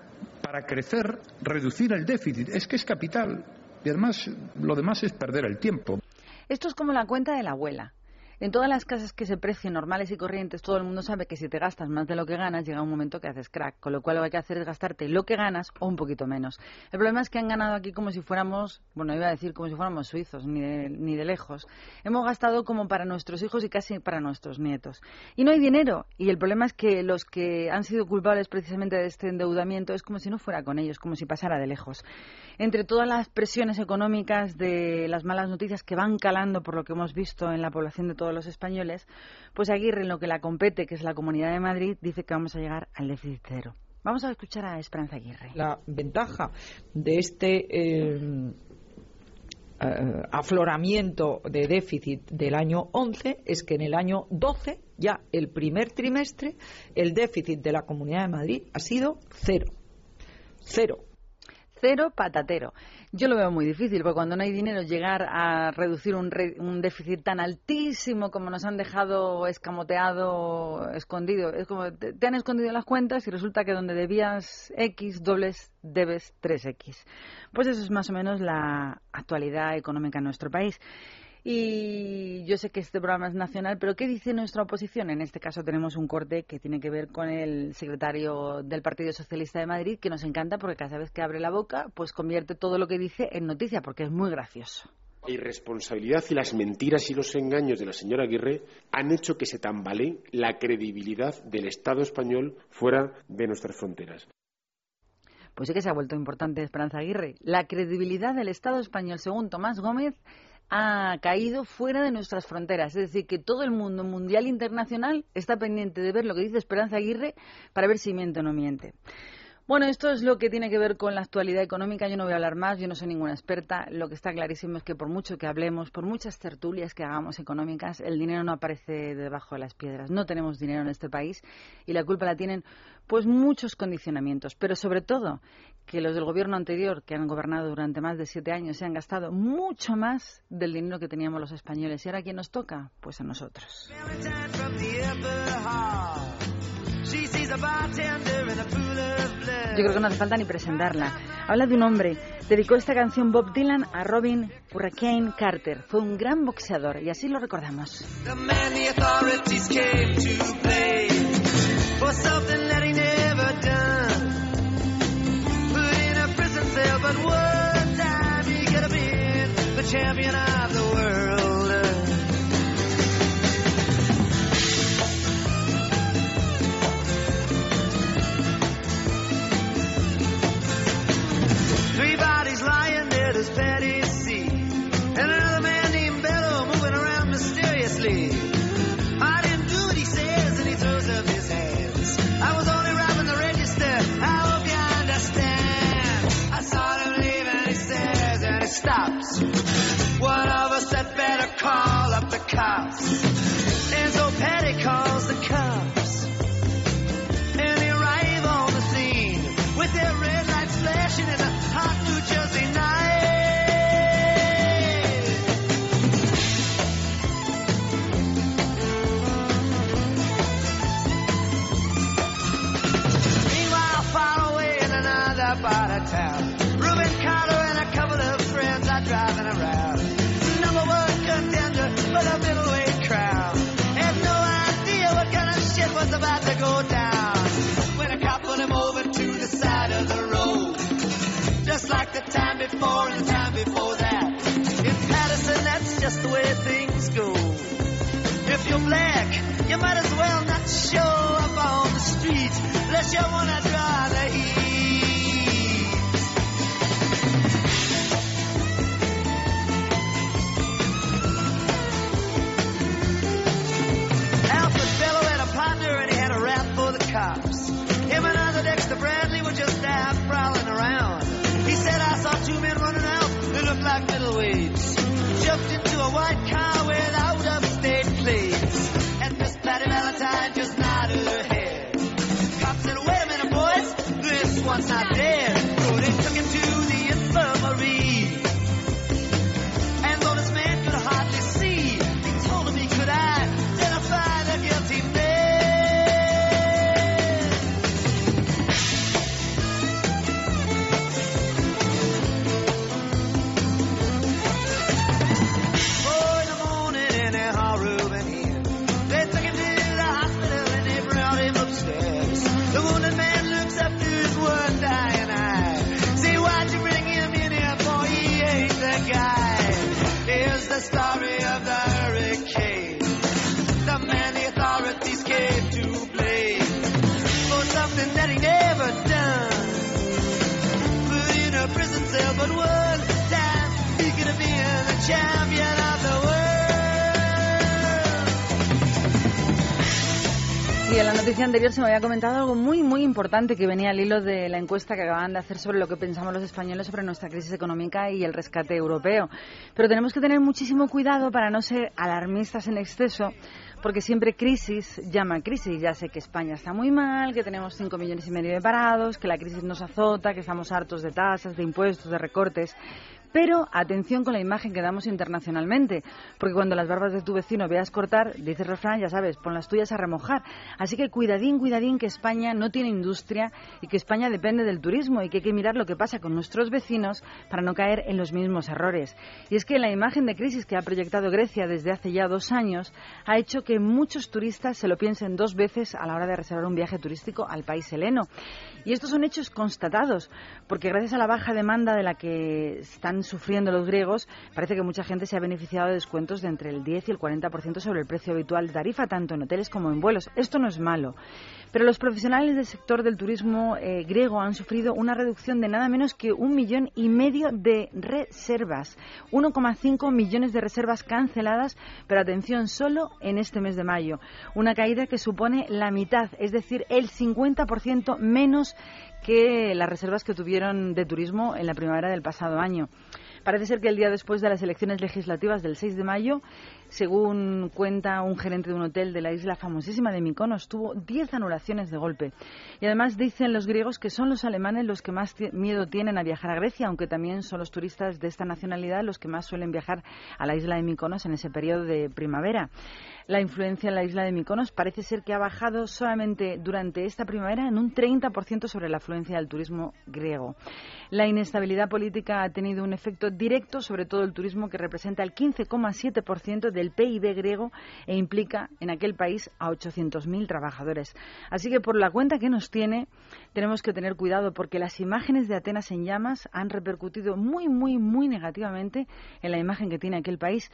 para crecer, reducir el déficit. Es que es capital. Y además, lo demás es perder el tiempo. Esto es como la cuenta de la abuela. En todas las casas que se precien normales y corrientes, todo el mundo sabe que si te gastas más de lo que ganas, llega un momento que haces crack. Con lo cual lo que hay que hacer es gastarte lo que ganas o un poquito menos. El problema es que han ganado aquí como si fuéramos, bueno, iba a decir como si fuéramos suizos, ni de, ni de lejos. Hemos gastado como para nuestros hijos y casi para nuestros nietos. Y no hay dinero. Y el problema es que los que han sido culpables precisamente de este endeudamiento es como si no fuera con ellos, como si pasara de lejos. Entre todas las presiones económicas de las malas noticias que van calando por lo que hemos visto en la población de todo los españoles, pues Aguirre, en lo que la compete, que es la Comunidad de Madrid, dice que vamos a llegar al déficit cero. Vamos a escuchar a Esperanza Aguirre. La ventaja de este eh, afloramiento de déficit del año 11 es que en el año 12, ya el primer trimestre, el déficit de la Comunidad de Madrid ha sido cero. Cero cero patatero. Yo lo veo muy difícil, porque cuando no hay dinero llegar a reducir un, un déficit tan altísimo como nos han dejado escamoteado, escondido. Es como te, te han escondido las cuentas y resulta que donde debías X, dobles, debes 3X. Pues eso es más o menos la actualidad económica en nuestro país. Y yo sé que este programa es nacional, pero ¿qué dice nuestra oposición? En este caso tenemos un corte que tiene que ver con el secretario del Partido Socialista de Madrid, que nos encanta porque cada vez que abre la boca, pues convierte todo lo que dice en noticia, porque es muy gracioso. La irresponsabilidad y las mentiras y los engaños de la señora Aguirre han hecho que se tambalee la credibilidad del Estado español fuera de nuestras fronteras. Pues sí que se ha vuelto importante Esperanza Aguirre. La credibilidad del Estado español, según Tomás Gómez, ha caído fuera de nuestras fronteras. Es decir, que todo el mundo mundial e internacional está pendiente de ver lo que dice Esperanza Aguirre para ver si miente o no miente. Bueno, esto es lo que tiene que ver con la actualidad económica. Yo no voy a hablar más, yo no soy ninguna experta. Lo que está clarísimo es que por mucho que hablemos, por muchas tertulias que hagamos económicas, el dinero no aparece debajo de las piedras. No tenemos dinero en este país y la culpa la tienen pues muchos condicionamientos, pero sobre todo que los del gobierno anterior, que han gobernado durante más de siete años, se han gastado mucho más del dinero que teníamos los españoles. ¿Y ahora quién nos toca? Pues a nosotros. Yo creo que no hace falta ni presentarla. Habla de un hombre. Dedicó esta canción Bob Dylan a Robin Hurricane Carter. Fue un gran boxeador y así lo recordamos. champion of the world. House. To go down. When a cop put him over to the side of the road. Just like the time before and the time before that. In Patterson, that's just the way things go. If you're black, you might as well not show up on the street unless you wanna draw the heat. This En la noticia anterior se me había comentado algo muy, muy importante que venía al hilo de la encuesta que acaban de hacer sobre lo que pensamos los españoles sobre nuestra crisis económica y el rescate europeo. Pero tenemos que tener muchísimo cuidado para no ser alarmistas en exceso, porque siempre crisis llama crisis. Ya sé que España está muy mal, que tenemos 5 millones y medio de parados, que la crisis nos azota, que estamos hartos de tasas, de impuestos, de recortes. Pero atención con la imagen que damos internacionalmente, porque cuando las barbas de tu vecino veas cortar, dice el refrán, ya sabes, pon las tuyas a remojar. Así que cuidadín, cuidadín que España no tiene industria y que España depende del turismo y que hay que mirar lo que pasa con nuestros vecinos para no caer en los mismos errores. Y es que la imagen de crisis que ha proyectado Grecia desde hace ya dos años ha hecho que muchos turistas se lo piensen dos veces a la hora de reservar un viaje turístico al país heleno. Y estos son hechos constatados, porque gracias a la baja demanda de la que están sufriendo los griegos, parece que mucha gente se ha beneficiado de descuentos de entre el 10 y el 40% sobre el precio habitual de tarifa, tanto en hoteles como en vuelos. Esto no es malo. Pero los profesionales del sector del turismo eh, griego han sufrido una reducción de nada menos que un millón y medio de reservas. 1,5 millones de reservas canceladas, pero atención, solo en este mes de mayo. Una caída que supone la mitad, es decir, el 50% menos que las reservas que tuvieron de turismo en la primavera del pasado año. Parece ser que el día después de las elecciones legislativas del 6 de mayo, según cuenta un gerente de un hotel de la isla famosísima de Mykonos, tuvo 10 anulaciones de golpe. Y además dicen los griegos que son los alemanes los que más miedo tienen a viajar a Grecia, aunque también son los turistas de esta nacionalidad los que más suelen viajar a la isla de Mykonos en ese periodo de primavera. La influencia en la isla de Mykonos parece ser que ha bajado solamente durante esta primavera en un 30% sobre la afluencia del turismo griego. La inestabilidad política ha tenido un efecto directo sobre todo el turismo que representa el 15,7% del PIB griego e implica en aquel país a 800.000 trabajadores. Así que por la cuenta que nos tiene, tenemos que tener cuidado porque las imágenes de Atenas en llamas han repercutido muy, muy, muy negativamente en la imagen que tiene aquel país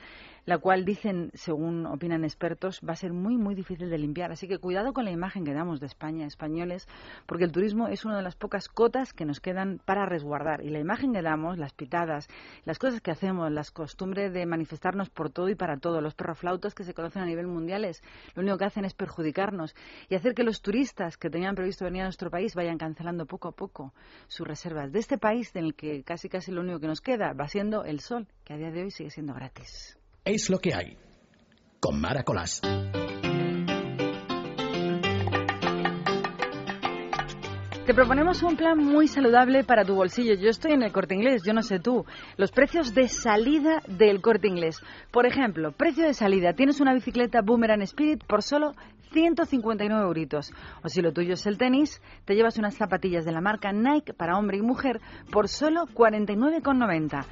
la cual dicen, según opinan expertos, va a ser muy, muy difícil de limpiar. Así que cuidado con la imagen que damos de España, españoles, porque el turismo es una de las pocas cotas que nos quedan para resguardar. Y la imagen que damos, las pitadas, las cosas que hacemos, las costumbres de manifestarnos por todo y para todo, los perroflautos que se conocen a nivel mundial, lo único que hacen es perjudicarnos y hacer que los turistas que tenían previsto venir a nuestro país vayan cancelando poco a poco sus reservas de este país en el que casi casi lo único que nos queda va siendo el sol, que a día de hoy sigue siendo gratis. Es lo que hay. Con Mara Colás. Te proponemos un plan muy saludable para tu bolsillo. Yo estoy en el corte inglés, yo no sé tú. Los precios de salida del corte inglés. Por ejemplo, precio de salida. Tienes una bicicleta Boomerang Spirit por solo 159 euritos. O si lo tuyo es el tenis, te llevas unas zapatillas de la marca Nike para hombre y mujer por solo 49,90.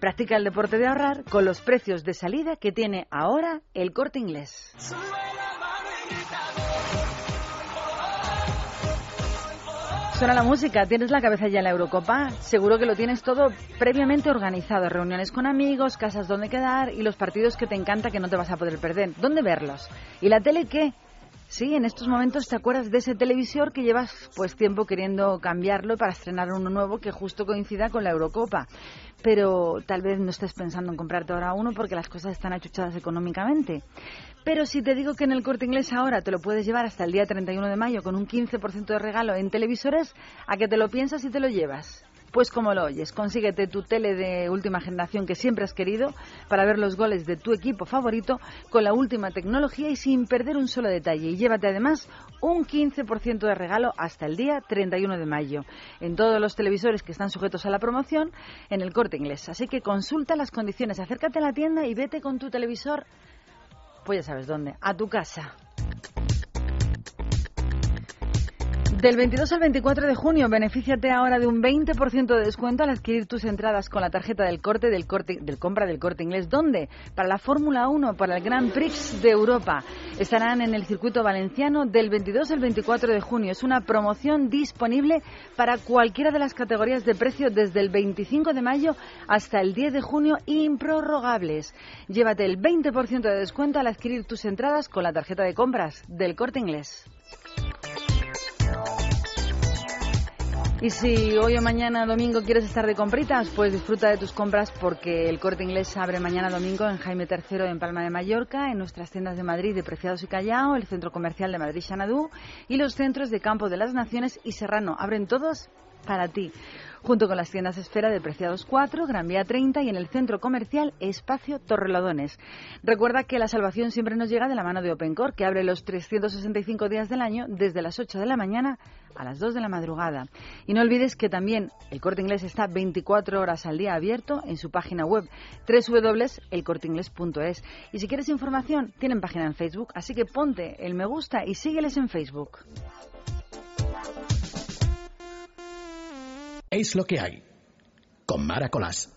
Practica el deporte de ahorrar con los precios de salida que tiene ahora el corte inglés. Suena la música, tienes la cabeza ya en la Eurocopa, seguro que lo tienes todo previamente organizado, reuniones con amigos, casas donde quedar y los partidos que te encanta que no te vas a poder perder. ¿Dónde verlos? ¿Y la tele qué? Sí, en estos momentos te acuerdas de ese televisor que llevas pues tiempo queriendo cambiarlo para estrenar uno nuevo que justo coincida con la Eurocopa. Pero tal vez no estés pensando en comprarte ahora uno porque las cosas están achuchadas económicamente. Pero si te digo que en el corte inglés ahora te lo puedes llevar hasta el día 31 de mayo con un 15% de regalo en televisores, ¿a que te lo piensas y te lo llevas? Pues como lo oyes, consíguete tu tele de última generación que siempre has querido para ver los goles de tu equipo favorito con la última tecnología y sin perder un solo detalle. Y llévate además un 15% de regalo hasta el día 31 de mayo en todos los televisores que están sujetos a la promoción en el corte inglés. Así que consulta las condiciones, acércate a la tienda y vete con tu televisor, pues ya sabes dónde, a tu casa. Del 22 al 24 de junio, benefíciate ahora de un 20% de descuento al adquirir tus entradas con la tarjeta del corte del corte del compra del corte inglés. ¿Dónde? Para la Fórmula 1, para el Grand Prix de Europa. Estarán en el circuito valenciano del 22 al 24 de junio. Es una promoción disponible para cualquiera de las categorías de precio desde el 25 de mayo hasta el 10 de junio, improrrogables. Llévate el 20% de descuento al adquirir tus entradas con la tarjeta de compras del corte inglés. Y si hoy o mañana domingo quieres estar de compritas, pues disfruta de tus compras porque el corte inglés abre mañana domingo en Jaime III en Palma de Mallorca, en nuestras tiendas de Madrid de Preciados y Callao, el centro comercial de Madrid Xanadú y los centros de Campo de las Naciones y Serrano. Abren todos para ti. junto con las tiendas Esfera de Preciados 4, Gran Vía 30 y en el centro comercial Espacio Torrelodones. Recuerda que la salvación siempre nos llega de la mano de OpenCore, que abre los 365 días del año desde las 8 de la mañana a las 2 de la madrugada. Y no olvides que también el Corte Inglés está 24 horas al día abierto en su página web www.elcorteingles.es. Y si quieres información, tienen página en Facebook, así que ponte el me gusta y sígueles en Facebook. Es lo que hay. Con Mara Colás.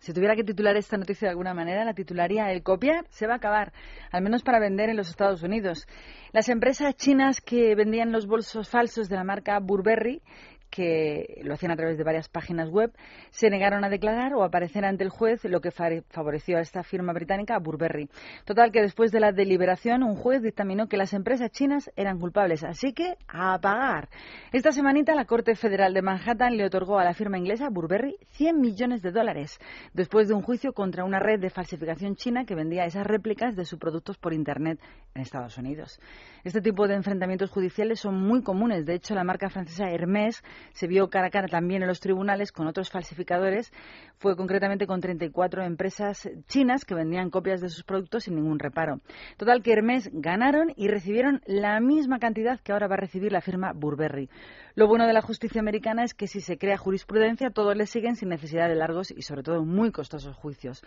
Si tuviera que titular esta noticia de alguna manera, la titularía El copiar se va a acabar, al menos para vender en los Estados Unidos. Las empresas chinas que vendían los bolsos falsos de la marca Burberry que lo hacían a través de varias páginas web, se negaron a declarar o aparecer ante el juez, lo que favoreció a esta firma británica, a Burberry. Total, que después de la deliberación, un juez dictaminó que las empresas chinas eran culpables, así que a pagar. Esta semanita, la Corte Federal de Manhattan le otorgó a la firma inglesa Burberry 100 millones de dólares, después de un juicio contra una red de falsificación china que vendía esas réplicas de sus productos por Internet en Estados Unidos. Este tipo de enfrentamientos judiciales son muy comunes. De hecho, la marca francesa Hermès se vio cara a cara también en los tribunales con otros falsificadores. Fue concretamente con 34 empresas chinas que vendían copias de sus productos sin ningún reparo. Total que Hermès ganaron y recibieron la misma cantidad que ahora va a recibir la firma Burberry. Lo bueno de la justicia americana es que si se crea jurisprudencia, todos le siguen sin necesidad de largos y sobre todo muy costosos juicios.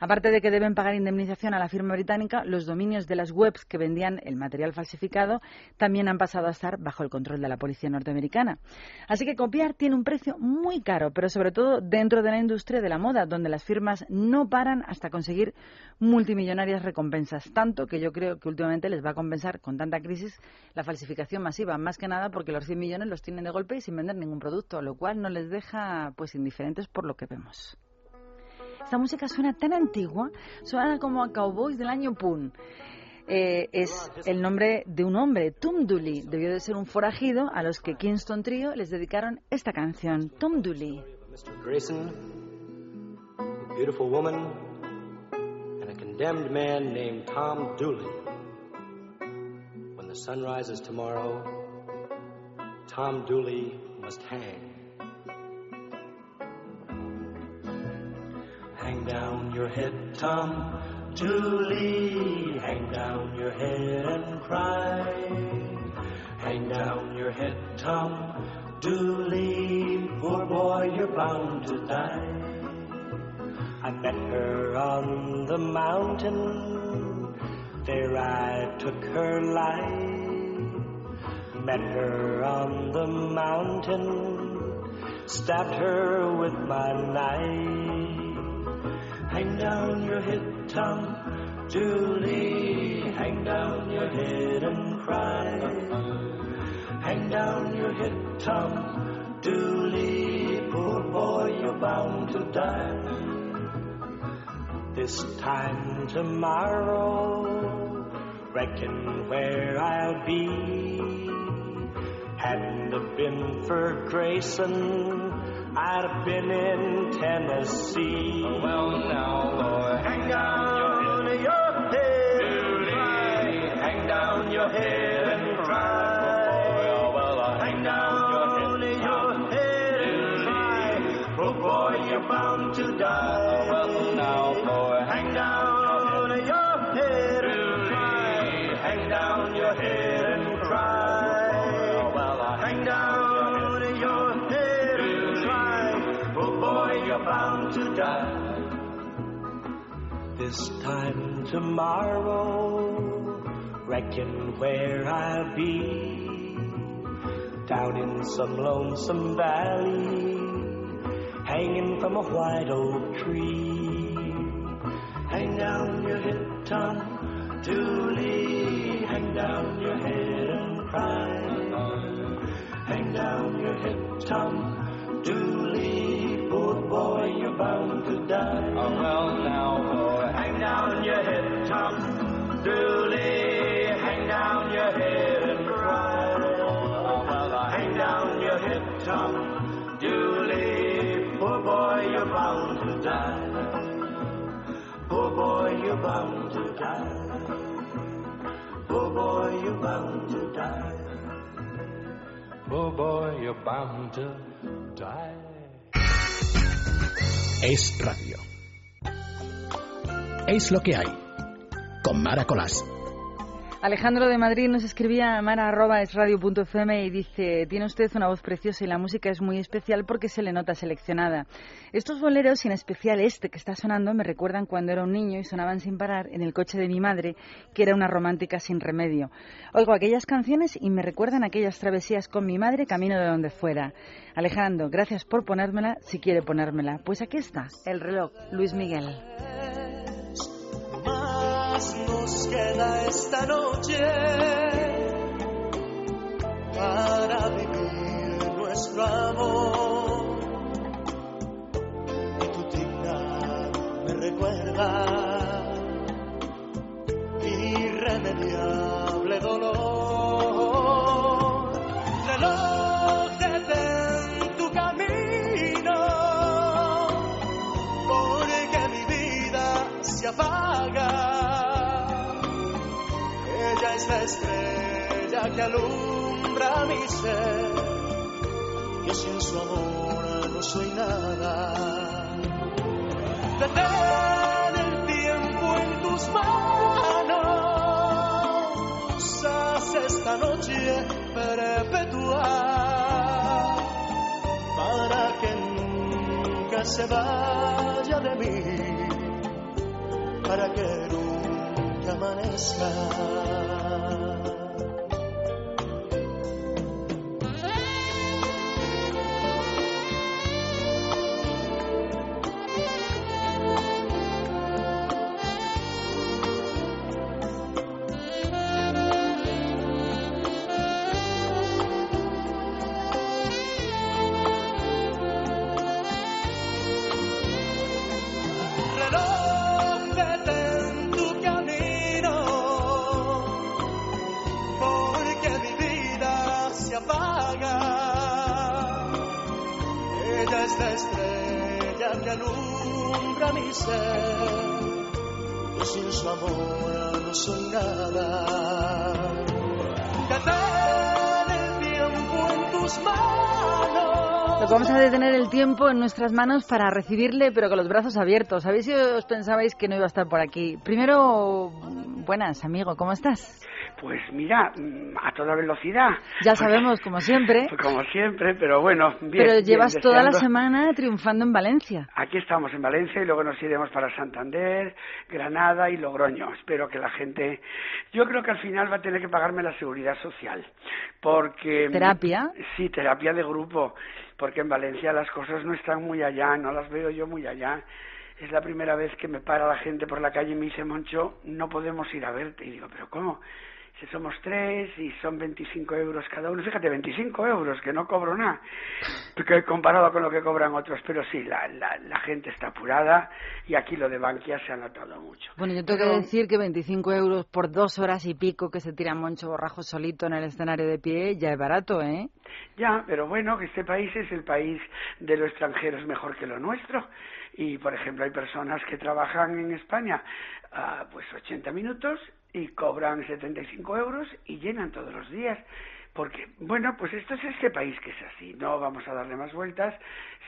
Aparte de que deben pagar indemnización a la firma británica, los dominios de las webs que vendían el material falsificado también han pasado a estar bajo el control de la policía norteamericana. Así que copiar tiene un precio muy caro, pero sobre todo dentro de la industria de la moda, donde las firmas no paran hasta conseguir multimillonarias recompensas. Tanto que yo creo que últimamente les va a compensar con tanta crisis la falsificación masiva, más que nada porque los 100 millones los tienen de golpe y sin vender ningún producto, lo cual no les deja pues indiferentes por lo que vemos. Esta música suena tan antigua, suena como a Cowboys del año Pun. Eh, es el nombre de un hombre, Tom Dooley. Debió de ser un forajido a los que Kingston Trio les dedicaron esta canción, Tom Dooley. When the sun rises tomorrow, Tom Dooley must hang. Hang down your head, Tom Dooley. Hang down your head and cry. Hang down your head, Tom Dooley. Poor boy, you're bound to die. I met her on the mountain. There I took her life. Met her on the mountain. Stabbed her with my knife. Hang down your head, Tom Dooley. Hang down your head and cry. Hang down your head, Tom Dooley. Poor boy, you're bound to die. This time tomorrow, reckon where I'll be. Hadn't have been for Grayson. I'd have been in Tennessee. Oh, well, now, Lord, hang down your head. Hang down your head This time tomorrow, reckon where I'll be. Down in some lonesome valley, hanging from a white oak tree. Hang down your head, Tom Dooley. Hang down your head and cry. Hang down your head, Tom Dooley. Poor boy, you're bound to die. Oh, well, now, boy. Down your head, Tom Dooley. Hang down your head and cry. Oh, well, hang down your head, Tom Dooley. Poor boy, you're bound to die. Poor boy, you're bound to die. Poor boy, you're bound to die. Poor boy, you're bound to die. es radio. Es lo que hay. Con Mara Colás. Alejandro de Madrid nos escribía a mara.esradio.fm y dice, tiene usted una voz preciosa y la música es muy especial porque se le nota seleccionada. Estos boleros, y en especial este que está sonando, me recuerdan cuando era un niño y sonaban sin parar en el coche de mi madre, que era una romántica sin remedio. Oigo aquellas canciones y me recuerdan aquellas travesías con mi madre camino de donde fuera. Alejandro, gracias por ponérmela, si quiere ponérmela. Pues aquí está, el reloj, Luis Miguel. Más nos queda esta noche para vivir nuestro amor. Y tu tic-tac me recuerda irremediable dolor. Es la estrella que alumbra mi ser. Yo sin su amor no soy nada. Detén el tiempo en tus manos. Haz esta noche perpetua para que nunca se vaya de mí para que nunca come and. Apaga. Ella es la estrella que alumbra mi ser. Yo sin su amor no soy nada. Detén el tiempo en tus manos. Que vamos a detener el tiempo en nuestras manos para recibirle, pero con los brazos abiertos. ¿Sabéis si os pensabais que no iba a estar por aquí? Primero, buenas, amigo, ¿cómo estás? Pues mira, mm, a toda velocidad. Ya sabemos, como siempre. Como siempre, pero bueno, bien. pero bien, llevas toda la semana triunfando en Valencia. Aquí estamos en Valencia y luego nos iremos para Santander, Granada y Logroño. Espero que la gente. Yo creo que al final va a tener que pagarme la seguridad social. Porque. ¿Terapia? Sí, terapia de grupo. Porque en Valencia las cosas no están muy allá, no las veo yo muy allá. Es la primera vez que me para la gente por la calle y me dice, Moncho, no podemos ir a verte. Y digo, ¿pero cómo? Si somos tres y son 25 euros cada uno, fíjate, 25 euros, que no cobro nada, porque comparado con lo que cobran otros, pero sí, la, la, la gente está apurada y aquí lo de Bankia se ha notado mucho. Bueno, yo tengo Pero- que decir que 25 euros por dos horas y pico que se tira Moncho Borrajo solito en el escenario de pie ya es barato, ¿eh? Ya, pero bueno, que este país es el país de lo extranjero, es mejor que lo nuestro. Y, por ejemplo, hay personas que trabajan en España ah, pues 80 minutos y cobran 75 euros y llenan todos los días. Porque, bueno, pues esto es este país que es así, no vamos a darle más vueltas.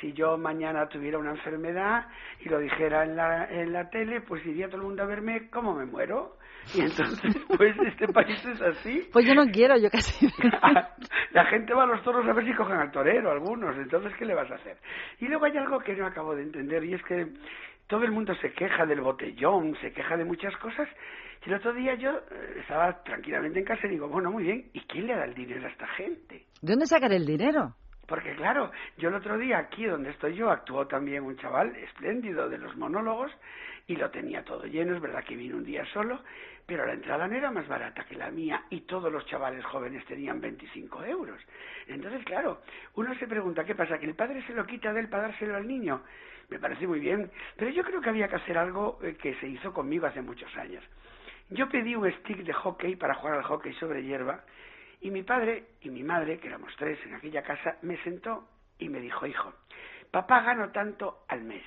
Si yo mañana tuviera una enfermedad y lo dijera en la, en la tele, pues iría todo el mundo a verme cómo me muero. Y entonces, pues este país es así. Pues yo no quiero, yo casi. La gente va a los toros a ver si cogen al torero, algunos. Entonces, ¿qué le vas a hacer? Y luego hay algo que no acabo de entender y es que todo el mundo se queja del botellón, se queja de muchas cosas. Y el otro día yo eh, estaba tranquilamente en casa y digo, bueno, muy bien, ¿y quién le da el dinero a esta gente? ¿De dónde sacar el dinero? Porque claro, yo el otro día aquí donde estoy yo actuó también un chaval espléndido de los monólogos y lo tenía todo lleno, es verdad que vino un día solo, pero la entrada no era más barata que la mía y todos los chavales jóvenes tenían 25 euros. Entonces, claro, uno se pregunta, ¿qué pasa? ¿Que el padre se lo quita de él para dárselo al niño? Me parece muy bien, pero yo creo que había que hacer algo eh, que se hizo conmigo hace muchos años. Yo pedí un stick de hockey para jugar al hockey sobre hierba y mi padre y mi madre, que éramos tres en aquella casa, me sentó y me dijo, hijo, papá gano tanto al mes.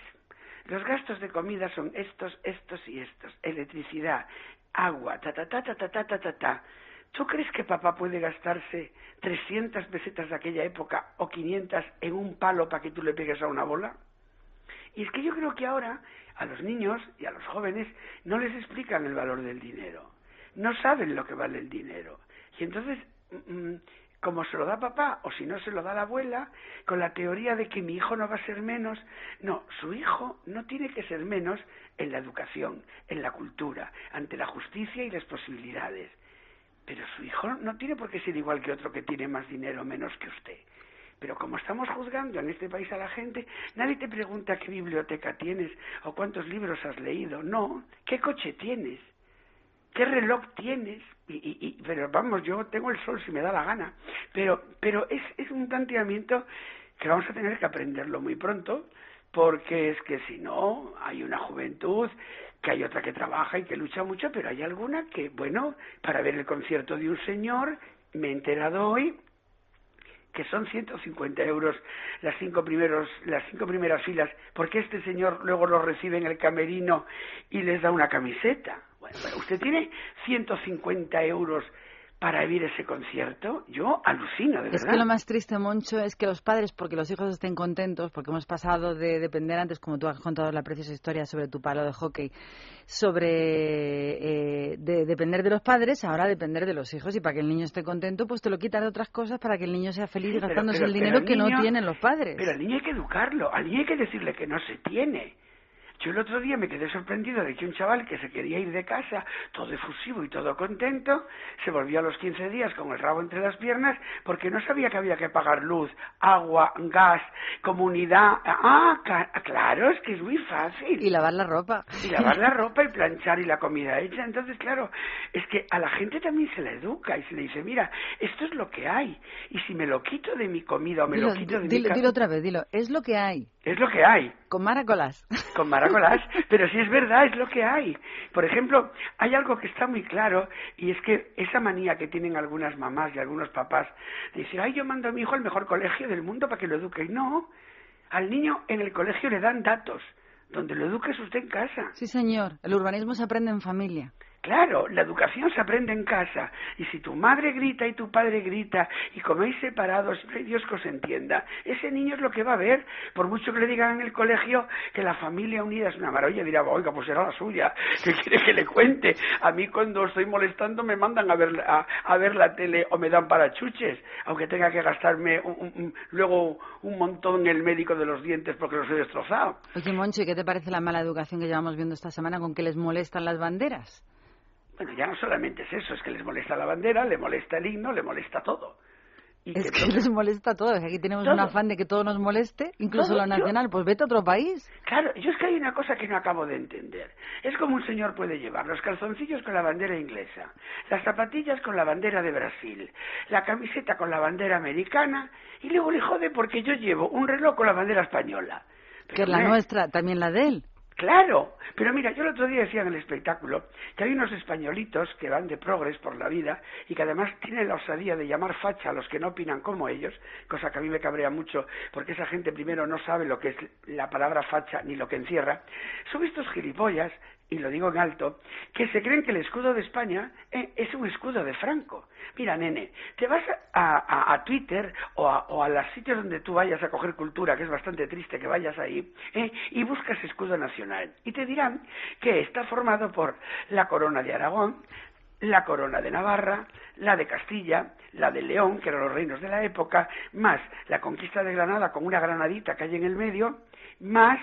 Los gastos de comida son estos, estos y estos. Electricidad, agua, ta ta ta ta ta ta ta ta ta. ¿Tú crees que papá puede gastarse 300 pesetas de aquella época o 500 en un palo para que tú le pegues a una bola? Y es que yo creo que ahora a los niños y a los jóvenes no les explican el valor del dinero. No saben lo que vale el dinero. Y entonces, mm, como se lo da papá o si no se lo da la abuela, con la teoría de que mi hijo no va a ser menos, no, su hijo no tiene que ser menos en la educación, en la cultura, ante la justicia y las posibilidades. Pero su hijo no tiene por qué ser igual que otro que tiene más dinero o menos que usted. Pero como estamos juzgando en este país a la gente, nadie te pregunta qué biblioteca tienes o cuántos libros has leído. No, qué coche tienes, qué reloj tienes. Y, y, pero vamos, yo tengo el sol si me da la gana. Pero, pero es, es un planteamiento que vamos a tener que aprenderlo muy pronto, porque es que si no, hay una juventud que hay otra que trabaja y que lucha mucho, pero hay alguna que, bueno, para ver el concierto de un señor, me he enterado hoy que son 150 euros las cinco primeros las cinco primeras filas porque este señor luego lo recibe en el camerino y les da una camiseta. Bueno usted tiene 150 euros para vivir ese concierto, yo alucino, de es verdad. Es que lo más triste, Moncho, es que los padres, porque los hijos estén contentos, porque hemos pasado de depender antes, como tú has contado la preciosa historia sobre tu palo de hockey, sobre eh, de depender de los padres, ahora depender de los hijos. Y para que el niño esté contento, pues te lo quitas de otras cosas para que el niño sea feliz Sí, gastándose pero- el pero dinero que no tienen los padres. Pero al niño hay que educarlo, al niño hay que decirle que no se tiene. Yo el otro día me quedé sorprendido de que un chaval que se quería ir de casa, todo efusivo y todo contento, se volvió a los 15 días con el rabo entre las piernas porque no sabía que había que pagar luz, agua, gas, comunidad. Ah, claro, es que es muy fácil. Y lavar la ropa. Y lavar la ropa y planchar y la comida hecha. Entonces, claro, es que a la gente también se la educa y se le dice, mira, esto es lo que hay. Y si me lo quito de mi comida o me Dilo, lo quito de mi dilo, ca- dilo otra vez, dilo. Es lo que hay. Es lo que hay. Con maracolas. Con pero sí es verdad, es lo que hay. Por ejemplo, hay algo que está muy claro y es que esa manía que tienen algunas mamás y algunos papás de decir, ay, yo mando a mi hijo al mejor colegio del mundo para que lo eduque. No, al niño en el colegio le dan datos, donde lo eduque es usted en casa. Sí, señor. El urbanismo se aprende en familia. Claro, la educación se aprende en casa. Y si tu madre grita y tu padre grita y coméis separados, Dios que os entienda. Ese niño es lo que va a ver. Por mucho que le digan en el colegio que la familia unida es una maravilla, dirá, oiga, pues será la suya. ¿Qué quiere que le cuente? A mí cuando estoy molestando me mandan a ver, a, ver la tele o me dan para chuches, aunque tenga que gastarme un- luego un montón en el médico de los dientes porque los he destrozado. Oye, Moncho, ¿y qué te parece la mala educación que llevamos viendo esta semana con que les molestan las banderas? Bueno, ya no solamente es eso, es que les molesta la bandera, le molesta el himno, le molesta todo. Y Es que que les molesta todo. Es que aquí tenemos Todo. un afán de que todo nos moleste, incluso Todo, lo yo- nacional. Pues vete a otro país. Claro, yo es que hay una cosa que no acabo de entender. Es como un señor puede llevar los calzoncillos con la bandera inglesa, las zapatillas con la bandera de Brasil, la camiseta con la bandera americana y luego le jode porque yo llevo un reloj con la bandera española. Que es la nuestra, también la de él. Claro, pero mira, yo el otro día decía en el espectáculo que hay unos españolitos que van de progres por la vida y que además tienen la osadía de llamar facha a los que no opinan como ellos, cosa que a mí me cabrea mucho porque esa gente primero no sabe lo que es la palabra facha ni lo que encierra. Son estos gilipollas, y lo digo en alto, que se creen que el escudo de España eh, es un escudo de Franco. Mira, nene, te vas a, a- Twitter o a, o a los sitios donde tú vayas a coger cultura, que es bastante triste que vayas ahí, eh, y buscas escudo nacional. Y te dirán que está formado por la corona de Aragón, la corona de Navarra, la de Castilla, la de León, que eran los reinos de la época, más la conquista de Granada con una granadita que hay en el medio, más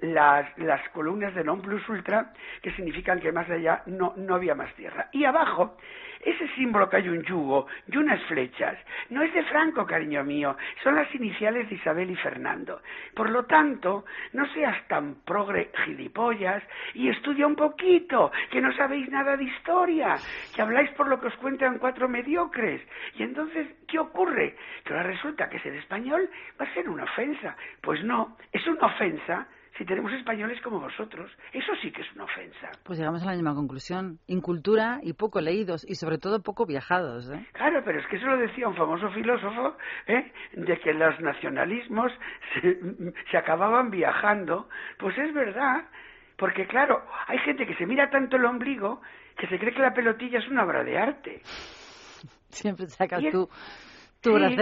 las, las columnas de non plus ultra, que significan que más allá no, no había más tierra. Y abajo, ese símbolo que hay un yugo y unas flechas, no es de Franco, cariño mío, son las iniciales de Isabel y Fernando. Por lo tanto, no seas tan progre gilipollas y estudia un poquito, que no sabéis nada de historia, que habláis por lo que os cuentan cuatro mediocres. Y entonces, ¿qué ocurre? Que ahora resulta que ser español va a ser una ofensa. Pues no, es una ofensa si tenemos españoles como vosotros. Eso sí que es una ofensa. Pues llegamos a la misma conclusión. Incultura y poco leídos y sobre todo poco viajados. ¿eh? Claro, pero es que eso lo decía un famoso filósofo, ¿eh? de que los nacionalismos se, se acababan viajando. Pues es verdad, porque claro, hay gente que se mira tanto el ombligo que se cree que la pelotilla es una obra de arte. Siempre sacas tú tu Sí.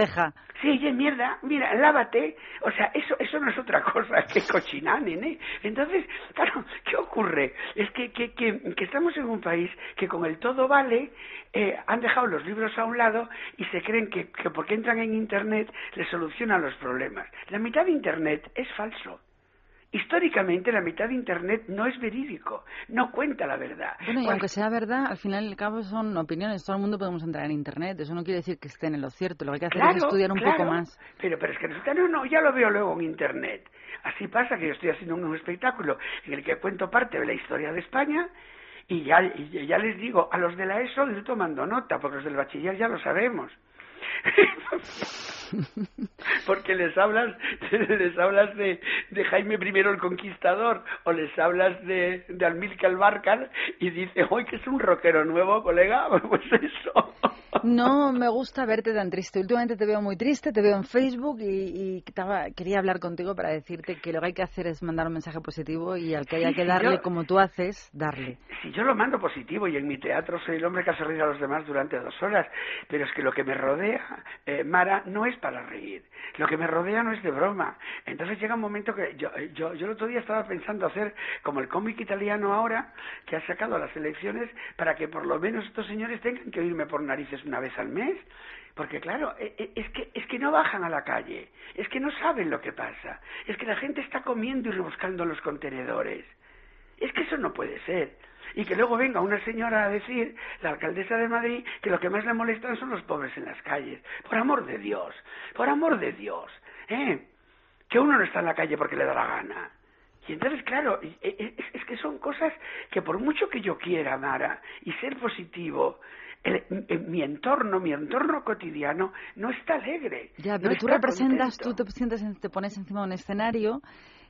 Sí, oye, mierda, mira, lávate. O sea, eso eso no es otra cosa que cochinar, nene. Entonces, claro, ¿qué ocurre? Es que, que, que, que estamos en un país que con el todo vale eh, han dejado los libros a un lado y se creen que, que porque entran en Internet les solucionan los problemas. La mitad de Internet es falso. Históricamente la mitad de Internet no es verídico, no cuenta la verdad. Bueno, y aunque sea verdad, al final y al cabo son opiniones. Todo el mundo podemos entrar en Internet. Eso no quiere decir que estén en lo cierto. Lo que hay que hacer es estudiar un poco más. Pero, pero es que resulta, no, no, ya lo veo luego en Internet. Así pasa que yo estoy haciendo un, un espectáculo en el que cuento parte de la historia de España y ya, y ya les digo, a los de la ESO ir tomando nota, porque los del bachiller ya lo sabemos. porque les hablas les hablas de, de Jaime I el Conquistador o les hablas de, de Almilcar Barcar y dice, hoy que es un rockero nuevo, colega, pues eso. No me gusta verte tan triste. Últimamente te veo muy triste, te veo en Facebook y, y estaba- quería hablar contigo para decirte que lo que hay que hacer es mandar un mensaje positivo y al que haya que darle yo- como tú haces, darle. Si yo lo mando positivo y en mi teatro soy el hombre que hace reír a los demás durante dos horas, pero es que lo que me rodea, eh, Mara, no es para reír. Lo que me rodea no es de broma. Entonces llega un momento que yo, eh, yo, yo el otro día estaba pensando hacer como el cómic italiano ahora, que ha sacado a las elecciones para que por lo menos estos señores tengan que oírme por narices una vez al mes. Porque claro, eh, eh, es que, es que no bajan a la calle, es que no saben lo que pasa, es que la gente está comiendo y rebuscando los contenedores. Es que eso no puede ser. Y que luego venga una señora a decir, la alcaldesa de Madrid, que lo que más le molestan son los pobres en las calles. Por amor de Dios, por amor de Dios. ¿eh? Que uno no está en la calle porque le da la gana. Y entonces, claro, e- e- es, que son cosas que por mucho que yo quiera, Mara, y ser positivo, el- mi entorno, mi entorno cotidiano, no está alegre. Ya, no pero tú está representas, contento. tú te, sientas en- te pones encima de un escenario,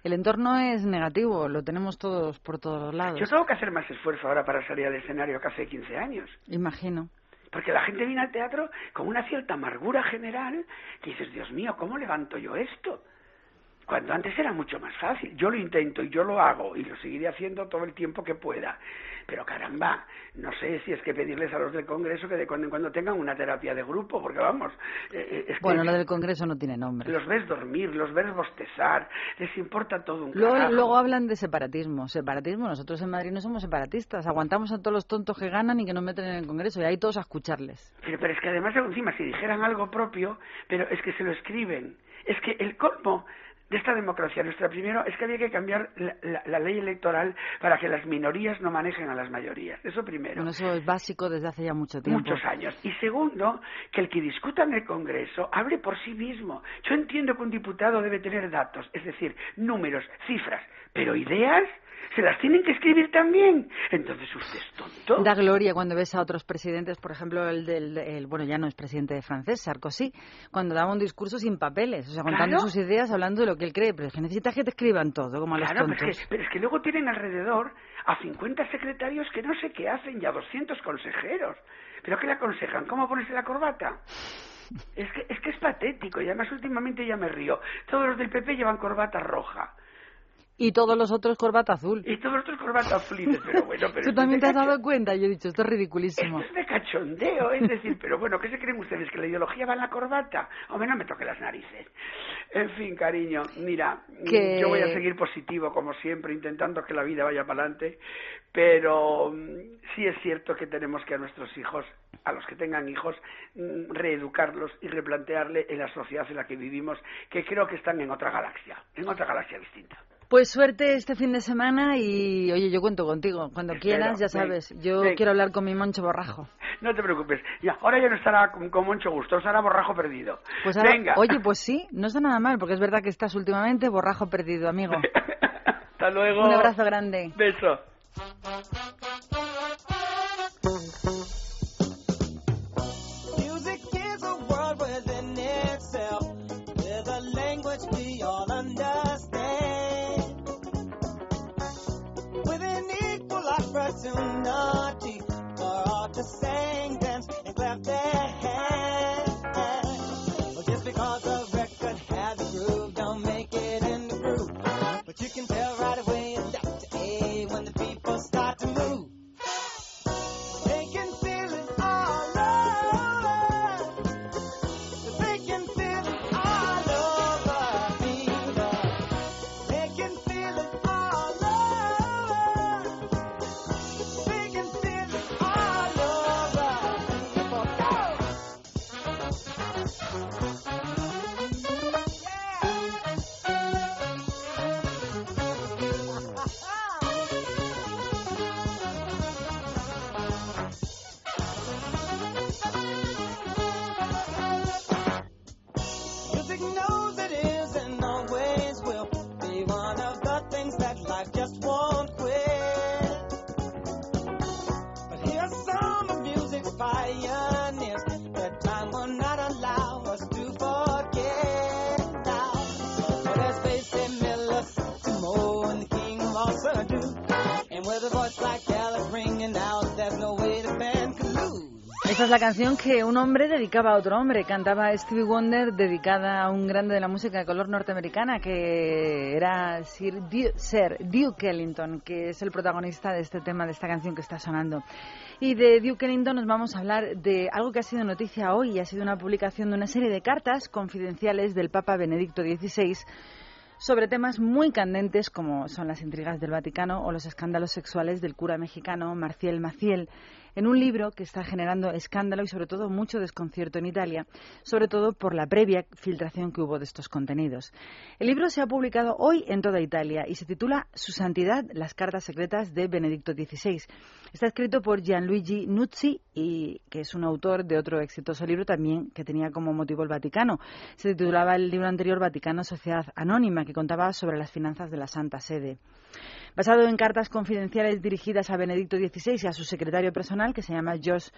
el entorno es negativo, lo tenemos todos por todos lados. Yo tengo que hacer más esfuerzo ahora para salir al escenario que hace 15 años. Imagino. Porque la gente viene al teatro con una cierta amargura general que dices, Dios mío, ¿cómo levanto yo esto? Cuando antes era mucho más fácil. Yo lo intento y yo lo hago y lo seguiré haciendo todo el tiempo que pueda. Pero caramba, no sé si es que pedirles a los del Congreso que de cuando en cuando tengan una terapia de grupo, porque vamos, eh, eh, que Bueno, lo del Congreso no tiene nombre. los ves dormir, los ves bostezar, les importa todo un Luego, carajo. luego hablan de separatismo. Separatismo, nosotros en Madrid no somos separatistas. Aguantamos a todos los tontos que ganan y que nos meten en el Congreso y ahí todos a escucharles. Pero, pero es que además, encima, si dijeran algo propio, pero es que se lo escriben. Es que el colmo de esta democracia nuestra primero es que había que cambiar la, la- la ley electoral para que las minorías no manejen a las mayorías. Eso primero. Bueno, eso es básico desde hace ya mucho tiempo. Muchos años. Y segundo, que el que discuta en el Congreso hable por sí mismo. Yo entiendo que un diputado debe tener datos, es decir, números, cifras, pero ideas se las tienen que escribir también. Entonces usted es tonto. Da gloria cuando ves a otros presidentes, por ejemplo, el del, el- bueno, ya no es presidente francés, Sarkozy, cuando daba un discurso sin papeles, o sea, contando Claro. sus ideas, hablando de lo que él cree, pero es que necesitas que te escriban todo, como a los Claro, pero tontos. es, que, pero es que luego tienen alrededor a 50 secretarios que no sé qué hacen y a 200 consejeros. ¿Pero qué le aconsejan? ¿Cómo ponerse la corbata? Es que, es que es patético y además últimamente ya me río. Todos los del PP llevan corbata roja Y todos los otros corbata azul. y todos los otros corbata azul. Y dices, pero bueno, pero ¿Tú también te has dado cuenta? Yo he dicho, esto es ridiculísimo. Esto es de cachondeo, es decir, pero bueno, ¿qué se creen ustedes? ¿Que la ideología va en la corbata? Hombre, no me toque las narices. En fin, cariño, mira, Que- yo voy a seguir positivo como siempre, intentando que la vida vaya para adelante, pero mm, sí es cierto que tenemos que a nuestros hijos, a los que tengan hijos, mm, reeducarlos y replantearle en la sociedad en la que vivimos, que creo que están en otra galaxia, en otra galaxia distinta. Pues suerte este fin de semana y, oye, yo cuento contigo. Cuando Espero. quieras, ya Ven, sabes, yo ven. quiero hablar con mi moncho borrajo. No te preocupes, ya, ahora ya no estará con, con mucho gusto, estará borrajo perdido. Pues ahora- Venga. oye, pues sí, no está nada mal, porque es verdad que estás últimamente borrajo perdido, amigo. Hasta luego. Un abrazo grande. Beso. Esta es la canción que un hombre dedicaba a otro hombre. Cantaba Stevie Wonder, dedicada a un grande de la música de color norteamericana, que era Sir, Sir Duke Ellington, que es el protagonista de este tema, de esta canción que está sonando. Y de Duke Ellington nos vamos a hablar de algo que ha sido noticia hoy y ha sido una publicación de una serie de cartas confidenciales del Papa Benedicto XVI sobre temas muy candentes como son las intrigas del Vaticano o los escándalos sexuales del cura mexicano Marcial Maciel, en un libro que está generando escándalo y sobre todo mucho desconcierto en Italia, sobre todo por la previa filtración que hubo de estos contenidos. El libro se ha publicado hoy en toda Italia y se titula Su Santidad, las cartas secretas de Benedicto XVI. Está escrito por Gianluigi Nuzzi, y, que es un autor de otro exitoso libro también que tenía como motivo el Vaticano. Se titulaba el libro anterior Vaticano Sociedad Anónima, que contaba sobre las finanzas de la Santa Sede. Basado en cartas confidenciales dirigidas a Benedicto XVI y a su secretario personal, que se llama Josh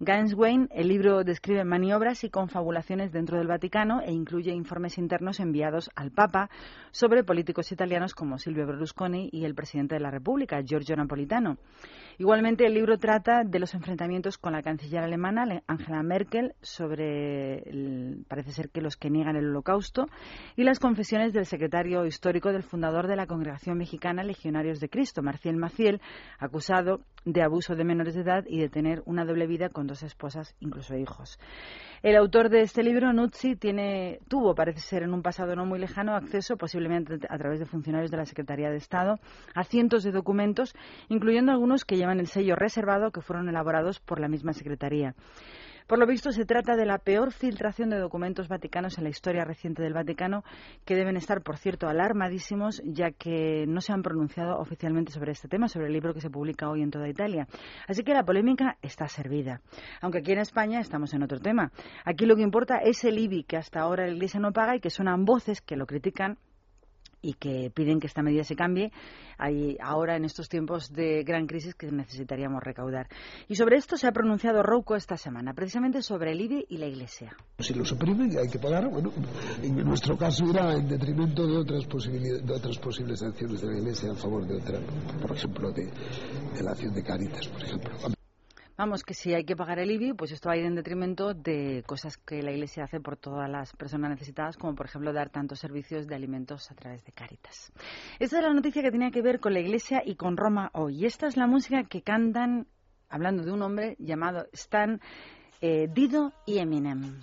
Gainswain, el libro describe maniobras y confabulaciones dentro del Vaticano e incluye informes internos enviados al Papa sobre políticos italianos como Silvio Berlusconi y el presidente de la República, Giorgio Napolitano. Igualmente, el libro trata de los enfrentamientos con la canciller alemana, Angela Merkel, sobre, el- parece ser que los que niegan el holocausto, y las confesiones del secretario histórico del fundador de la Congregación Mexicana Legionarios de Cristo, Marcial Maciel, acusado de abuso de menores de edad y de tener una doble vida con dos esposas, incluso hijos. El autor de este libro, Nuzzi, tiene, tuvo, parece ser en un pasado no muy lejano, acceso, posiblemente a través de funcionarios de la Secretaría de Estado, a cientos de documentos, incluyendo algunos que llevan el sello reservado que fueron elaborados por la misma Secretaría. Por lo visto, se trata de la peor filtración de documentos vaticanos en la historia reciente del Vaticano, que deben estar, por cierto, alarmadísimos, ya que no se han pronunciado oficialmente sobre este tema, sobre el libro que se publica hoy en toda Italia. Así que la polémica está servida. Aunque aquí en España estamos en otro tema. Aquí lo que importa es el IBI, que hasta ahora la Iglesia no paga y que suenan voces que lo critican y que piden que esta medida se cambie hay ahora en estos tiempos de gran crisis que necesitaríamos recaudar. Y sobre esto se ha pronunciado Rouco esta semana, precisamente sobre el IBI y la Iglesia. Si lo suprimen y hay que pagar, bueno, en nuestro caso irá en detrimento de otras, de otras posibles acciones de la Iglesia a favor de otra, por ejemplo, de, de la acción de Caritas, por ejemplo. Vamos, que si hay que pagar el IBI, pues esto va a ir en detrimento de cosas que la Iglesia hace por todas las personas necesitadas, como por ejemplo dar tantos servicios de alimentos a través de Cáritas. Esta es la noticia que tenía que ver con la Iglesia y con Roma hoy. Y esta es la música que cantan, hablando de un hombre llamado Stan eh, Dido y Eminem.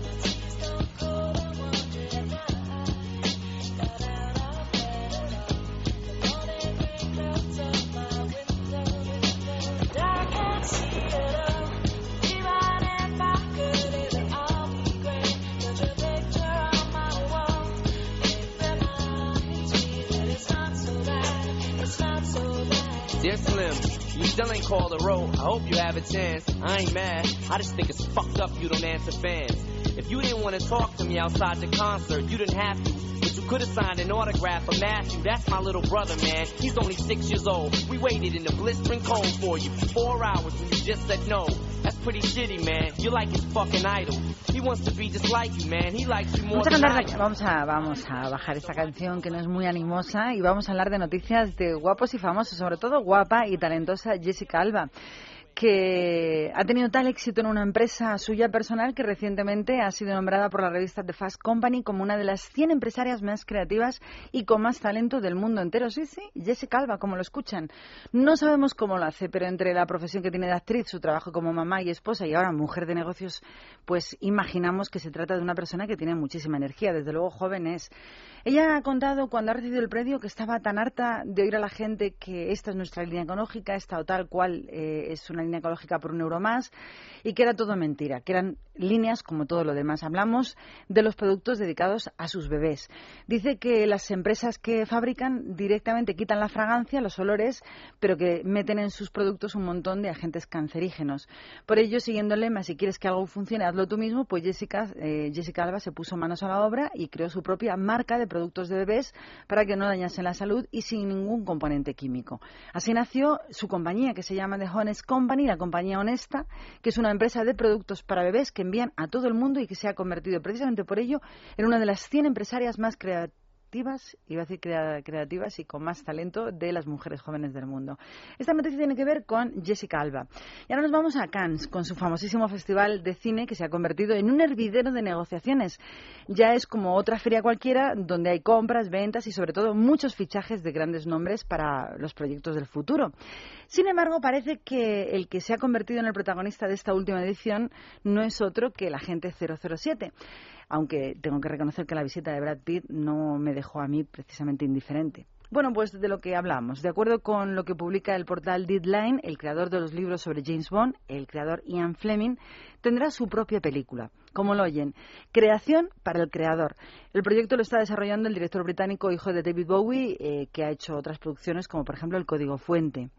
Dear Slim, You still ain't called a roll. I hope you have a chance. I ain't mad. I just think it's fucked up you don't answer fans. If you didn't want to talk to me outside the concert, you didn't have to. But you could have signed an autograph for Matthew. That's my little brother, man. He's only six years old. We waited in the blistering cold for you for four hours and you just said no. That's pretty shitty, man. You're like his fucking idol. He wants to be just like you, man. He likes you more Vamos a, than cantar I la- do. vamos, a, vamos a bajar esta canción que no es muy animosa y vamos a hablar de noticias de guapos y famosos, sobre todo guapa y talentosa Jessica Alba que ha tenido tal éxito en una empresa suya personal que recientemente ha sido nombrada por la revista The Fast Company como una de las 100 empresarias más creativas y con más talento del mundo entero. Sí, sí, Jessica Alba, como lo escuchan. No sabemos cómo lo hace, pero entre la profesión que tiene de actriz, su trabajo como mamá y esposa y ahora mujer de negocios, pues imaginamos que se trata de una persona que tiene muchísima energía, desde luego joven es. Ella ha contado cuando ha recibido el premio que estaba tan harta de oír a la gente que esta es nuestra línea ecológica, esta o tal cual eh, es una línea ecológica por un euro más y que era todo mentira, que eran líneas como todo lo demás. Hablamos de los productos dedicados a sus bebés. Dice que las empresas que fabrican directamente quitan la fragancia, los olores, pero que meten en sus productos un montón de agentes cancerígenos. Por ello, siguiendo el lema, si quieres que algo funcione, hazlo tú mismo, pues Jessica, eh, Jessica Alba se puso manos a la obra y creó su propia marca de productos de bebés para que no dañasen la salud y sin ningún componente químico. Así nació su compañía que se llama The Honest Company, la compañía honesta, que es una empresa de productos para bebés que envían a todo el mundo y que se ha convertido precisamente por ello en una de las 100 empresarias más creativas iba a decir crea- creativas y con más talento de las mujeres jóvenes del mundo. Esta noticia tiene que ver con Jessica Alba. Y ahora nos vamos a Cannes con su famosísimo festival de cine que se ha convertido en un hervidero de negociaciones. Ya es como otra feria cualquiera donde hay compras, ventas y sobre todo muchos fichajes de grandes nombres para los proyectos del futuro. Sin embargo, parece que el que se ha convertido en el protagonista de esta última edición no es otro que el agente 007 aunque tengo que reconocer que la visita de Brad Pitt no me dejó a mí precisamente indiferente. Bueno, pues de lo que hablamos. De acuerdo con lo que publica el portal Deadline, el creador de los libros sobre James Bond, el creador Ian Fleming, tendrá su propia película. Como lo oyen, creación para el creador. El proyecto lo está desarrollando el director británico hijo de David Bowie, eh, que ha hecho otras producciones como por ejemplo El Código Fuente.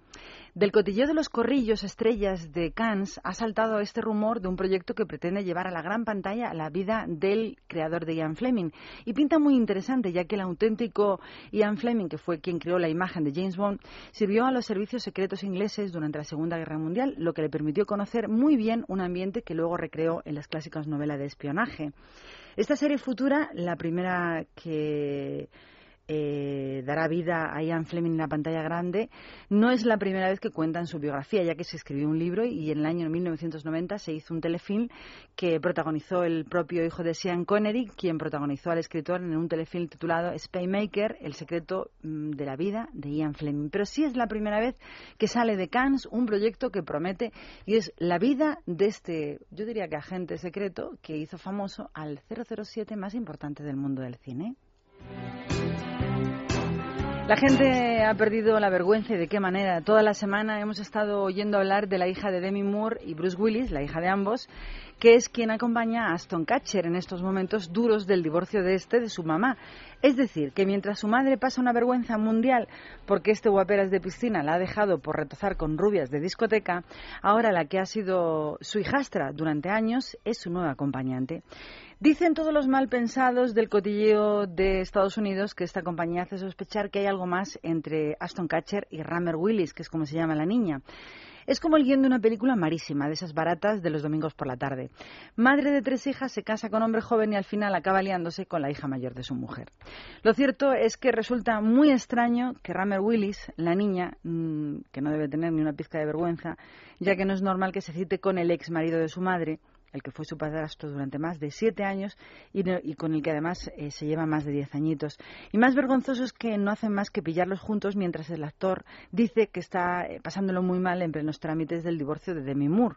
Del cotilleo de los corrillos estrellas de Cannes ha saltado este rumor de un proyecto que pretende llevar a la gran pantalla la vida del creador de Ian Fleming. Y pinta muy interesante, ya que el auténtico Ian Fleming, que fue quien creó la imagen de James Bond, sirvió a los servicios secretos ingleses durante la Segunda Guerra Mundial, lo que le permitió conocer muy bien un ambiente que luego recreó en las clásicas novelas de espionaje. Esta serie futura, la primera que eh, dará vida a Ian Fleming en la pantalla grande, no es la primera vez que cuenta en su biografía, ya que se escribió un libro y en el año 1990 se hizo un telefilm que protagonizó el propio hijo de Sean Connery, quien protagonizó al escritor en un telefilm titulado Spymaker, el secreto mm, de la vida de Ian Fleming. Pero sí es la primera vez que sale de Cannes un proyecto que promete y es la vida de este, yo diría que agente secreto que hizo famoso al 007 más importante del mundo del cine. La gente ha perdido la vergüenza y de qué manera. Toda la semana hemos estado oyendo hablar de la hija de Demi Moore y Bruce Willis, la hija de ambos, que es quien acompaña a Aston Catcher en estos momentos duros del divorcio de este de su mamá. Es decir, que mientras su madre pasa una vergüenza mundial porque este guaperas de piscina la ha dejado por retozar con rubias de discoteca, ahora la que ha sido su hijastra durante años es su nueva acompañante. Dicen todos los mal pensados del cotilleo de Estados Unidos que esta compañía hace sospechar que hay algo más entre Aston Catcher y Rammer Willis, que es como se llama la niña. Es como el guion de una película marísima, de esas baratas de los domingos por la tarde. Madre de tres hijas se casa con hombre joven y al final acaba liándose con la hija mayor de su mujer. Lo cierto es que resulta muy extraño que Rammer Willis, la niña, mmm, que no debe tener ni una pizca de vergüenza, ya que no es normal que se cite con el ex marido de su madre, el que fue su padrastro durante más de siete años y, con el que además eh, se lleva más de diez añitos. Y más vergonzoso es que no hacen más que pillarlos juntos mientras el actor dice que está eh, pasándolo muy mal en plenos trámites del divorcio de Demi Moore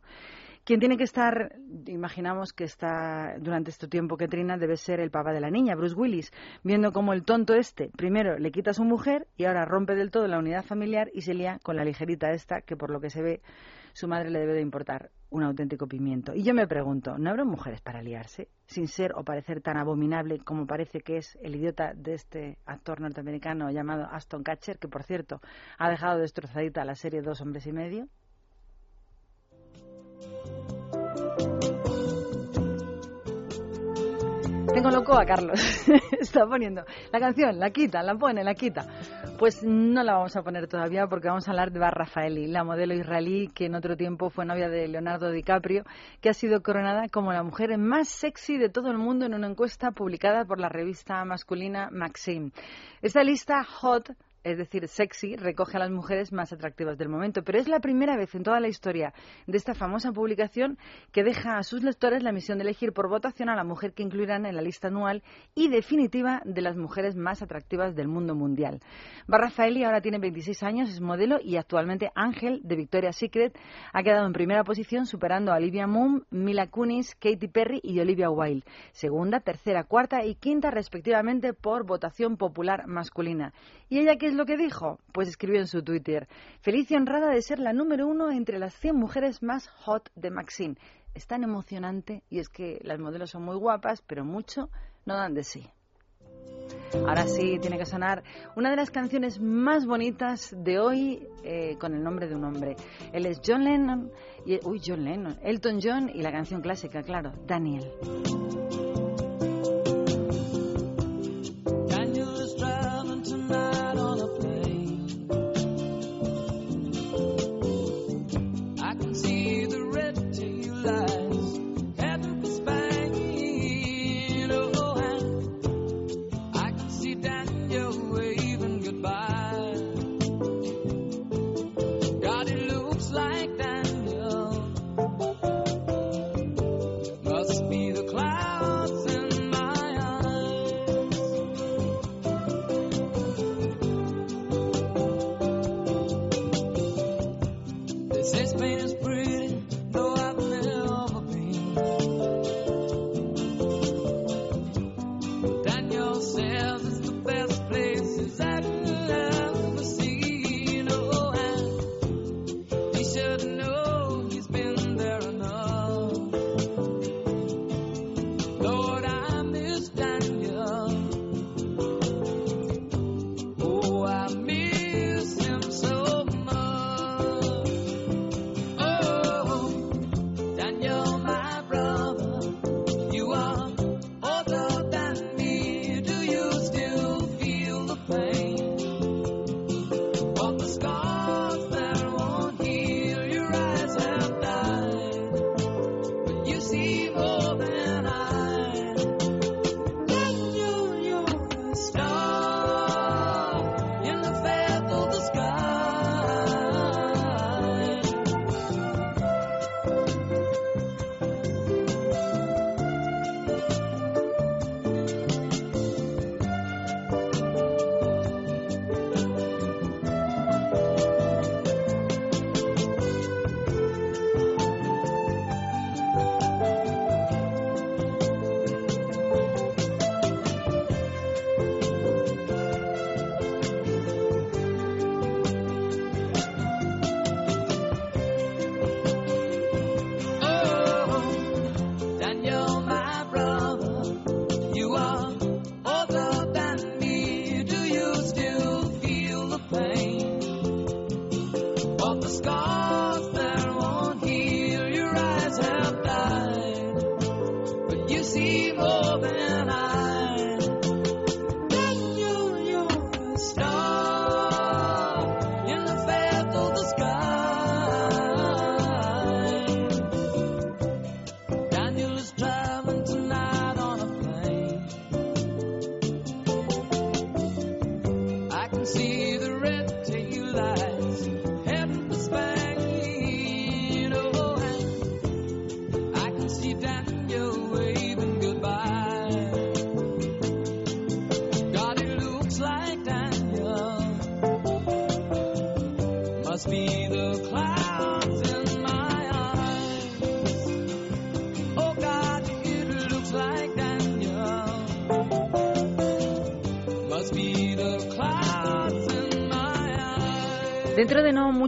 Quien tiene que estar, imaginamos que está durante este tiempo que trina, debe ser el papá de la niña, Bruce Willis, viendo cómo el tonto este primero le quita a su mujer y ahora rompe del todo la unidad familiar y se lía con la ligerita esta que por lo que se ve su madre le debe de importar un auténtico pimiento. Y yo me pregunto, ¿no habrá mujeres para liarse sin ser o parecer tan abominable como parece que es el idiota de este actor norteamericano llamado Aston Catcher, que por cierto ha dejado destrozadita la serie Dos hombres y medio? Tengo loco a Carlos. Está poniendo la canción, la quita, la pone, la quita. Pues no la vamos a poner todavía porque vamos a hablar de Bar Rafaeli, la modelo israelí que en otro tiempo fue novia de Leonardo DiCaprio, que ha sido coronada como la mujer más sexy de todo el mundo en una encuesta publicada por la revista masculina Maxim. Esta lista Hot es decir, sexy, recoge a las mujeres más atractivas del momento. Pero es la primera vez en toda la historia de esta famosa publicación que deja a sus lectores la misión de elegir por votación a la mujer que incluirán en la lista anual y definitiva de las mujeres más atractivas del mundo mundial. Barrafaeli ahora tiene 26 años, es modelo y actualmente Ángel de Victoria's Secret ha quedado en primera posición superando a Olivia Moon, Mila Kunis, Katy Perry y Olivia Wilde. Segunda, tercera, cuarta y quinta respectivamente por votación popular masculina. ¿Y ella qué es lo que dijo? Pues escribió en su Twitter, feliz y honrada de ser la número uno entre las 100 mujeres más hot de Maxine. Es tan emocionante y es que las modelos son muy guapas, pero mucho no dan de sí. Ahora sí, tiene que sonar una de las canciones más bonitas de hoy eh, con el nombre de un hombre. Él es John Lennon, y, uy, John Lennon, Elton John y la canción clásica, claro, Daniel.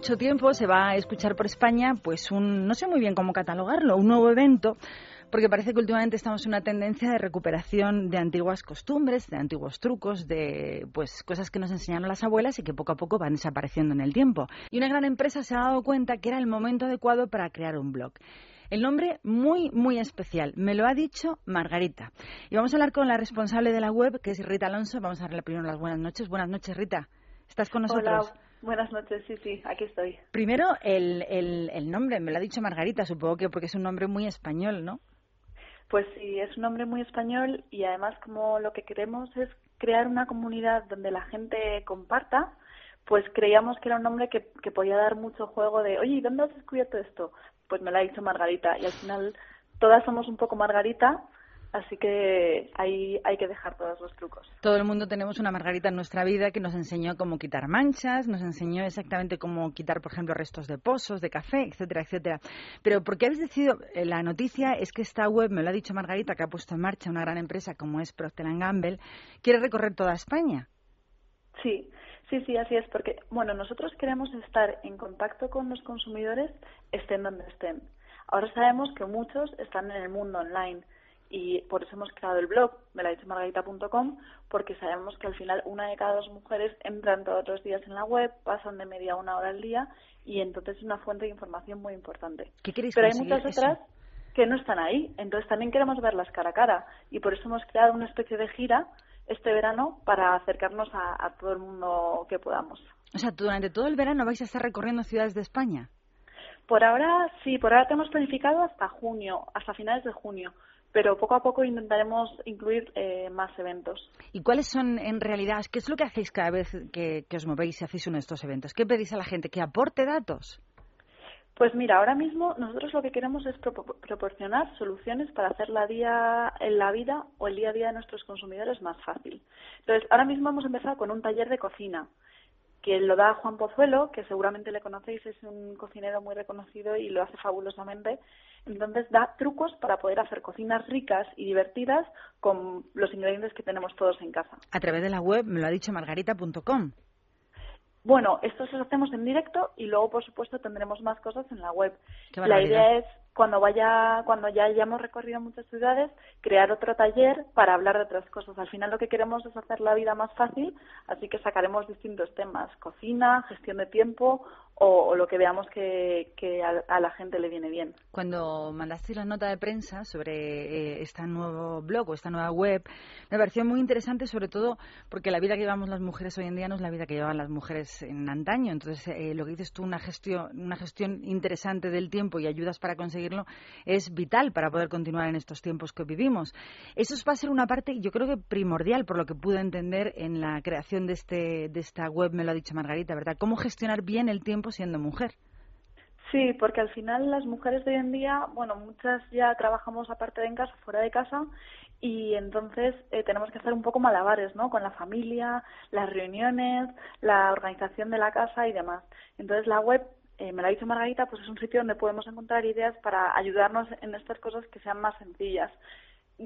Mucho tiempo se va a escuchar por España, pues un, no sé muy bien cómo catalogarlo, un nuevo evento, porque parece que últimamente estamos en una tendencia de recuperación de antiguas costumbres, de antiguos trucos, de pues cosas que nos enseñaron las abuelas y que poco a poco van desapareciendo en el tiempo. Y una gran empresa se ha dado cuenta que era el momento adecuado para crear un blog. El nombre muy, muy especial. Me lo ha dicho Margarita. Y vamos a hablar con la responsable de la web, que es Rita Alonso. Vamos a darle primero las buenas noches. Buenas noches, Rita. ¿Estás con nosotros? Hola, buenas noches. Sí, sí, aquí estoy. Primero, el, el, el nombre. Me lo ha dicho Margarita, supongo que porque es un nombre muy español, ¿no? Pues sí, es un nombre muy español y además como lo que queremos es crear una comunidad donde la gente comparta, pues creíamos que era un nombre que, que podía dar mucho juego de, oye, ¿y dónde has descubierto esto? Pues me lo ha dicho Margarita y al final todas somos un poco Margarita Así que ahí hay que dejar todos los trucos. Todo el mundo tenemos una Margarita en nuestra vida que nos enseñó cómo quitar manchas, nos enseñó exactamente cómo quitar, por ejemplo, restos de pozos, de café, etcétera, etcétera. Pero ¿por qué habéis decidido? Eh, la noticia es que esta web, me lo ha dicho Margarita, que ha puesto en marcha una gran empresa como es Procter Gamble, quiere recorrer toda España. Sí, sí, sí, así es, porque, bueno, nosotros queremos estar en contacto con los consumidores estén donde estén. Ahora sabemos que muchos están en el mundo online y por eso hemos creado el blog, me lo ha dicho margarita.com, porque sabemos que al final una de cada dos mujeres entran todos los días en la web, pasan de media a una hora al día y entonces es una fuente de información muy importante. ¿Qué queréis Pero hay muchas otras que no están ahí, entonces también queremos verlas cara a cara y por eso hemos creado una especie de gira este verano para acercarnos a, a todo el mundo que podamos. O sea, durante todo el verano vais a estar recorriendo ciudades de España. Por ahora sí, por ahora tenemos planificado hasta junio, hasta finales de junio pero poco a poco intentaremos incluir eh, más eventos. ¿Y cuáles son en realidad, qué es lo que hacéis cada vez que, os movéis y hacéis uno de estos eventos? ¿Qué pedís a la gente? ¿Que aporte datos? Pues mira, ahora mismo nosotros lo que queremos es proporcionar soluciones para hacer la, día, la vida o el día a día de nuestros consumidores más fácil. Entonces, ahora mismo hemos empezado con un taller de cocina que lo da Juan Pozuelo, que seguramente le conocéis, es un cocinero muy reconocido y lo hace fabulosamente. Entonces da trucos para poder hacer cocinas ricas y divertidas con los ingredientes que tenemos todos en casa. A través de la web, me lo ha dicho margarita.com. Bueno, esto se lo hacemos en directo y luego, por supuesto, tendremos más cosas en la web. La idea es cuando vaya, cuando ya hayamos recorrido muchas ciudades, crear otro taller para hablar de otras cosas. Al final lo que queremos es hacer la vida más fácil, así que sacaremos distintos temas, cocina, gestión de tiempo o, lo que veamos que, a, la gente le viene bien. Cuando mandaste la nota de prensa sobre eh, este nuevo blog o esta nueva web, me pareció muy interesante, sobre todo porque la vida que llevamos las mujeres hoy en día no es la vida que llevaban las mujeres en antaño. Entonces, eh, lo que dices tú, una gestión, interesante del tiempo y ayudas para conseguirlo, es vital para poder continuar en estos tiempos que vivimos. Eso va a ser una parte, yo creo que primordial, por lo que pude entender en la creación de, este, de esta web, me lo ha dicho Margarita, ¿verdad? Cómo gestionar bien el tiempo siendo mujer. Sí, porque al final las mujeres de hoy en día, bueno, muchas ya trabajamos aparte de en casa, fuera de casa, y entonces eh, tenemos que hacer un poco malabares, ¿no? Con la familia, las reuniones, la organización de la casa y demás. Entonces la web, eh, me lo ha dicho Margarita, pues es un sitio donde podemos encontrar ideas para ayudarnos en estas cosas que sean más sencillas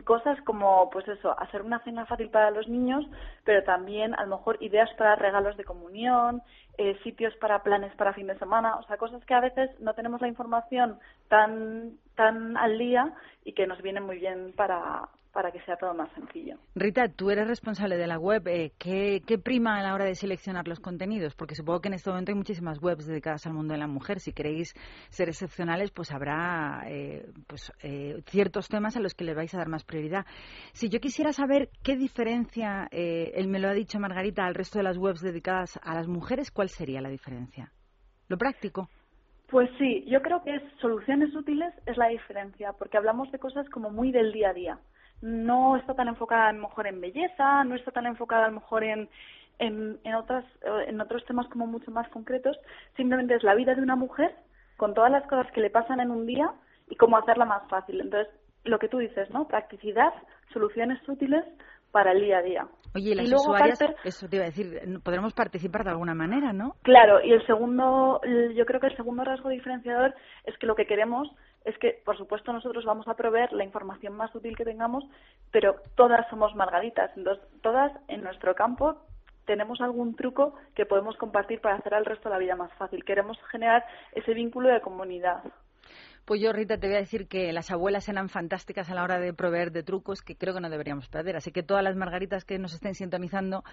cosas como, pues eso, hacer una cena fácil para los niños, pero también a lo mejor ideas para regalos de comunión, eh, sitios para planes para fin de semana, o sea, cosas que a veces no tenemos la información tan, tan al día y que nos vienen muy bien para, para que sea todo más sencillo. Rita, tú eres responsable de la web. Eh, ¿qué, prima a la hora de seleccionar los contenidos? Porque supongo que en este momento hay muchísimas webs dedicadas al mundo de la mujer. Si queréis ser excepcionales, pues habrá eh, pues, eh, ciertos temas a los que le vais a dar más prioridad. Si yo quisiera saber qué diferencia, él me lo ha dicho Margarita, al resto de las webs dedicadas a las mujeres, ¿cuál sería la diferencia? Lo práctico. Pues sí, yo creo que es soluciones útiles es la diferencia, porque hablamos de cosas como muy del día a día no está tan enfocada a lo mejor en belleza, no está tan enfocada a lo mejor en, en, en, otras, en otros temas como mucho más concretos, simplemente es la vida de una mujer con todas las cosas que le pasan en un día y cómo hacerla más fácil. Entonces, lo que tú dices, ¿no? Practicidad, soluciones útiles para el día a día. Oye, y las usuarias, eso te iba a decir, podremos participar de alguna manera, ¿no? Claro, y el segundo, yo creo que el segundo rasgo diferenciador es que lo que queremos es que, por supuesto, nosotros vamos a proveer la información más útil que tengamos, pero todas somos margaritas. Entonces, todas en nuestro campo tenemos algún truco que podemos compartir para hacer al resto la vida más fácil. Queremos generar ese vínculo de comunidad. Pues yo, Rita, te voy a decir que las abuelas eran fantásticas a la hora de proveer de trucos que creo que no deberíamos perder. Así que todas las margaritas que nos estén sintonizando,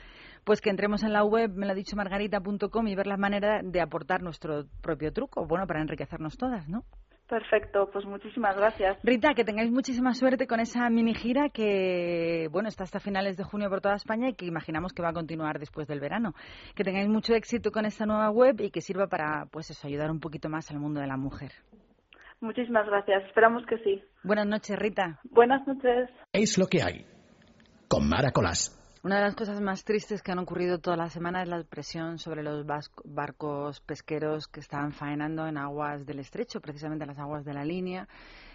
pues que entremos en la web, me lo ha dicho margarita.com y ver la manera de aportar nuestro propio truco, bueno, para enriquecernos todas, ¿no? Perfecto, pues muchísimas gracias. Rita, que tengáis muchísima suerte con esa mini gira que, bueno, está hasta finales de junio por toda España y que imaginamos que va a continuar después del verano. Que tengáis mucho éxito con esta nueva web y que sirva para, pues eso, ayudar un poquito más al mundo de la mujer. Muchísimas gracias. Esperamos que sí. Buenas noches, Rita. Buenas noches. Es lo que hay. Con Mara Colás. Una de las cosas más tristes que han ocurrido toda la semana es la presión sobre los barcos pesqueros que estaban faenando en aguas del estrecho, precisamente las aguas de la línea,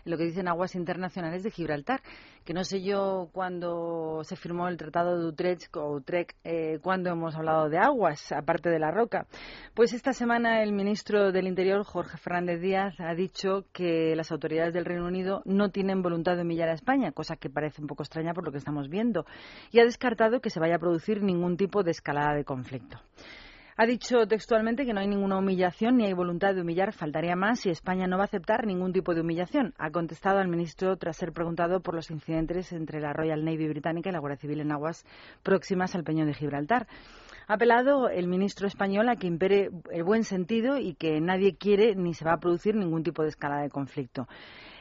lo que dicen aguas internacionales de Gibraltar, que no sé yo cuando se firmó el Tratado de Utrecht o Utrecht, eh, cuando hemos hablado de aguas, aparte de la roca. Pues esta semana el ministro del Interior, Jorge Fernández Díaz, ha dicho que las autoridades del Reino Unido no tienen voluntad de humillar a España, cosa que parece un poco extraña por lo que estamos viendo, y ha descartado que se vaya a producir ningún tipo de escalada de conflicto. Ha dicho textualmente que no hay ninguna humillación ni hay voluntad de humillar, faltaría más y España no va a aceptar ningún tipo de humillación. Ha contestado al ministro tras ser preguntado por los incidentes entre la Royal Navy británica y la Guardia Civil en aguas próximas al Peñón de Gibraltar. Ha apelado el ministro español a que impere el buen sentido y que nadie quiere ni se va a producir ningún tipo de escalada de conflicto.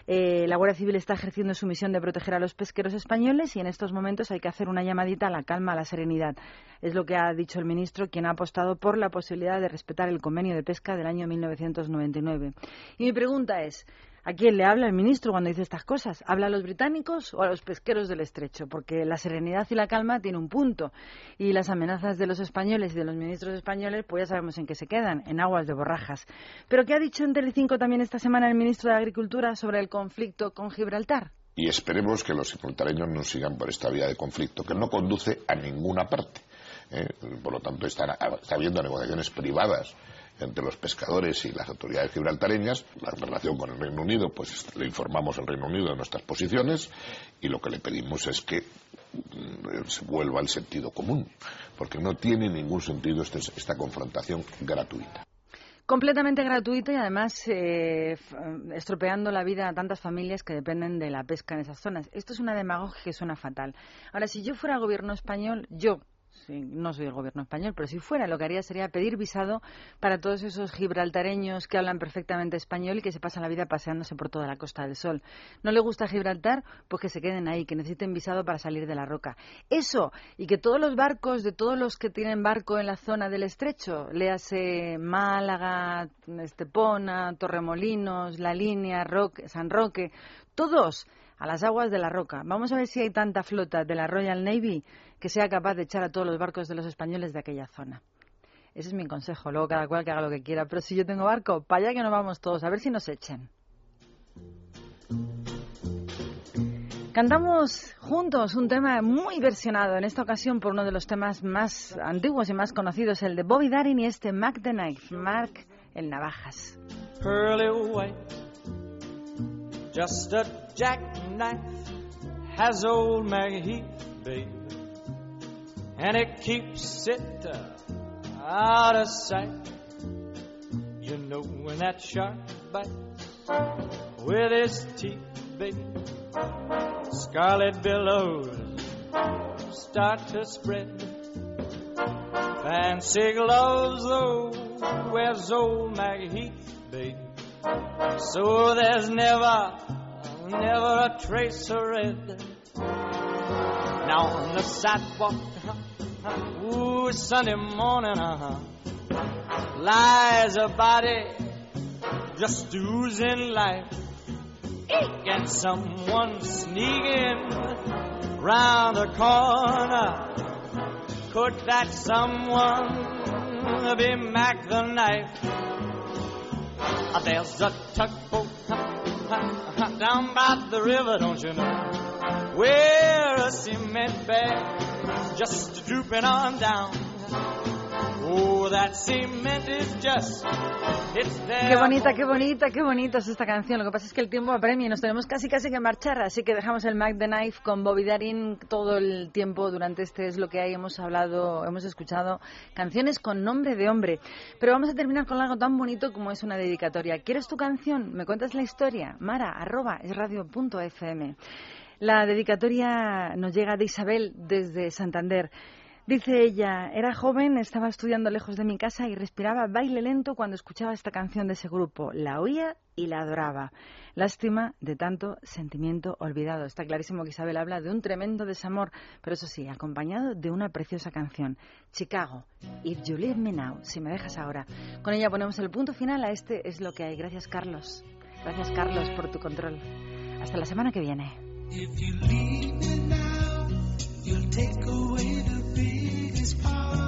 Eh, la Guardia Civil está ejerciendo su misión de proteger a los pesqueros españoles y en estos momentos hay que hacer una llamadita a la calma, a la serenidad. Es lo que ha dicho el ministro, quien ha apostado por la posibilidad de respetar el convenio de pesca del año 1999. Y mi pregunta es, ¿A quién le habla el ministro cuando dice estas cosas? ¿Habla a los británicos o a los pesqueros del estrecho? Porque la serenidad y la calma tiene un punto. Y las amenazas de los españoles y de los ministros españoles, pues ya sabemos en qué se quedan, en aguas de borrajas. Pero ¿qué ha dicho en Telecinco también esta semana el ministro de Agricultura sobre el conflicto con Gibraltar? Y esperemos que los gibraltareños no sigan por esta vía de conflicto, que no conduce a ninguna parte. ¿eh? Por lo tanto, está habiendo negociaciones privadas entre los pescadores y las autoridades gibraltareñas. La relación con el Reino Unido, pues le informamos al Reino Unido de nuestras posiciones y lo que le pedimos es que mm, se vuelva al sentido común, porque no tiene ningún sentido este, esta confrontación gratuita completamente gratuita y además eh, estropeando la vida a tantas familias que dependen de la pesca en esas zonas. Esto es una demagogia que suena fatal. Ahora, si yo fuera gobierno español, yo no soy el gobierno español, pero si fuera, lo que haría sería pedir visado para todos esos gibraltareños que hablan perfectamente español y que se pasan la vida paseándose por toda la Costa del Sol. ¿No le gusta Gibraltar? Pues que se queden ahí, que necesiten visado para salir de la roca. Eso, y que todos los barcos, de todos los que tienen barco en la zona del estrecho, léase Málaga, Estepona, Torremolinos, La Línea, San Roque, todos a las aguas de la roca. Vamos a ver si hay tanta flota de la Royal Navy que sea capaz de echar a todos los barcos de los españoles de aquella zona. Ese es mi consejo. Luego cada cual que haga lo que quiera. Pero si yo tengo barco, para allá que nos vamos todos. A ver si nos echen. Cantamos juntos un tema muy versionado, en esta ocasión por uno de los temas más antiguos y más conocidos, el de Bobby Darin y este Mac the Knife, Mark el Navajas. Just a jackknife has old Maggie baby, and it keeps it uh, out of sight. You know when that shark bites with his teeth, baby, scarlet billows start to spread. Fancy gloves, though, where's old Maggie baby? So there's never, never a trace of red. Now on the sidewalk, ooh, Sunday morning, uh-huh, lies a body just oozing life. And someone sneaking round the corner. Could that someone be Mac the Knife? There's a tugboat down by the river, don't you know? Where a cement bag just drooping on down. Qué bonita, qué bonita, qué bonita es esta canción. Lo que pasa es que el tiempo apremia y nos tenemos casi casi que marchar, así que dejamos el Mac the Knife con Bobby Darin todo el tiempo durante este es lo que hay. Hemos hablado, hemos escuchado canciones con nombre de hombre. Pero vamos a terminar con algo tan bonito como es una dedicatoria. ¿Quieres tu canción? ¿Me cuentas la historia? Mara, arroba, es radio.fm. La dedicatoria nos llega de Isabel desde Santander. Dice ella, era joven, estaba estudiando lejos de mi casa y respiraba baile lento cuando escuchaba esta canción de ese grupo. La oía y la adoraba. Lástima de tanto sentimiento olvidado. Está clarísimo que Isabel habla de un tremendo desamor, pero eso sí, acompañado de una preciosa canción. Chicago, If You Leave Me Now, si me dejas ahora. Con ella ponemos el punto final a este es lo que hay. Gracias, Carlos. Gracias, Carlos, por tu control. Hasta la semana que viene. Take away the biggest power.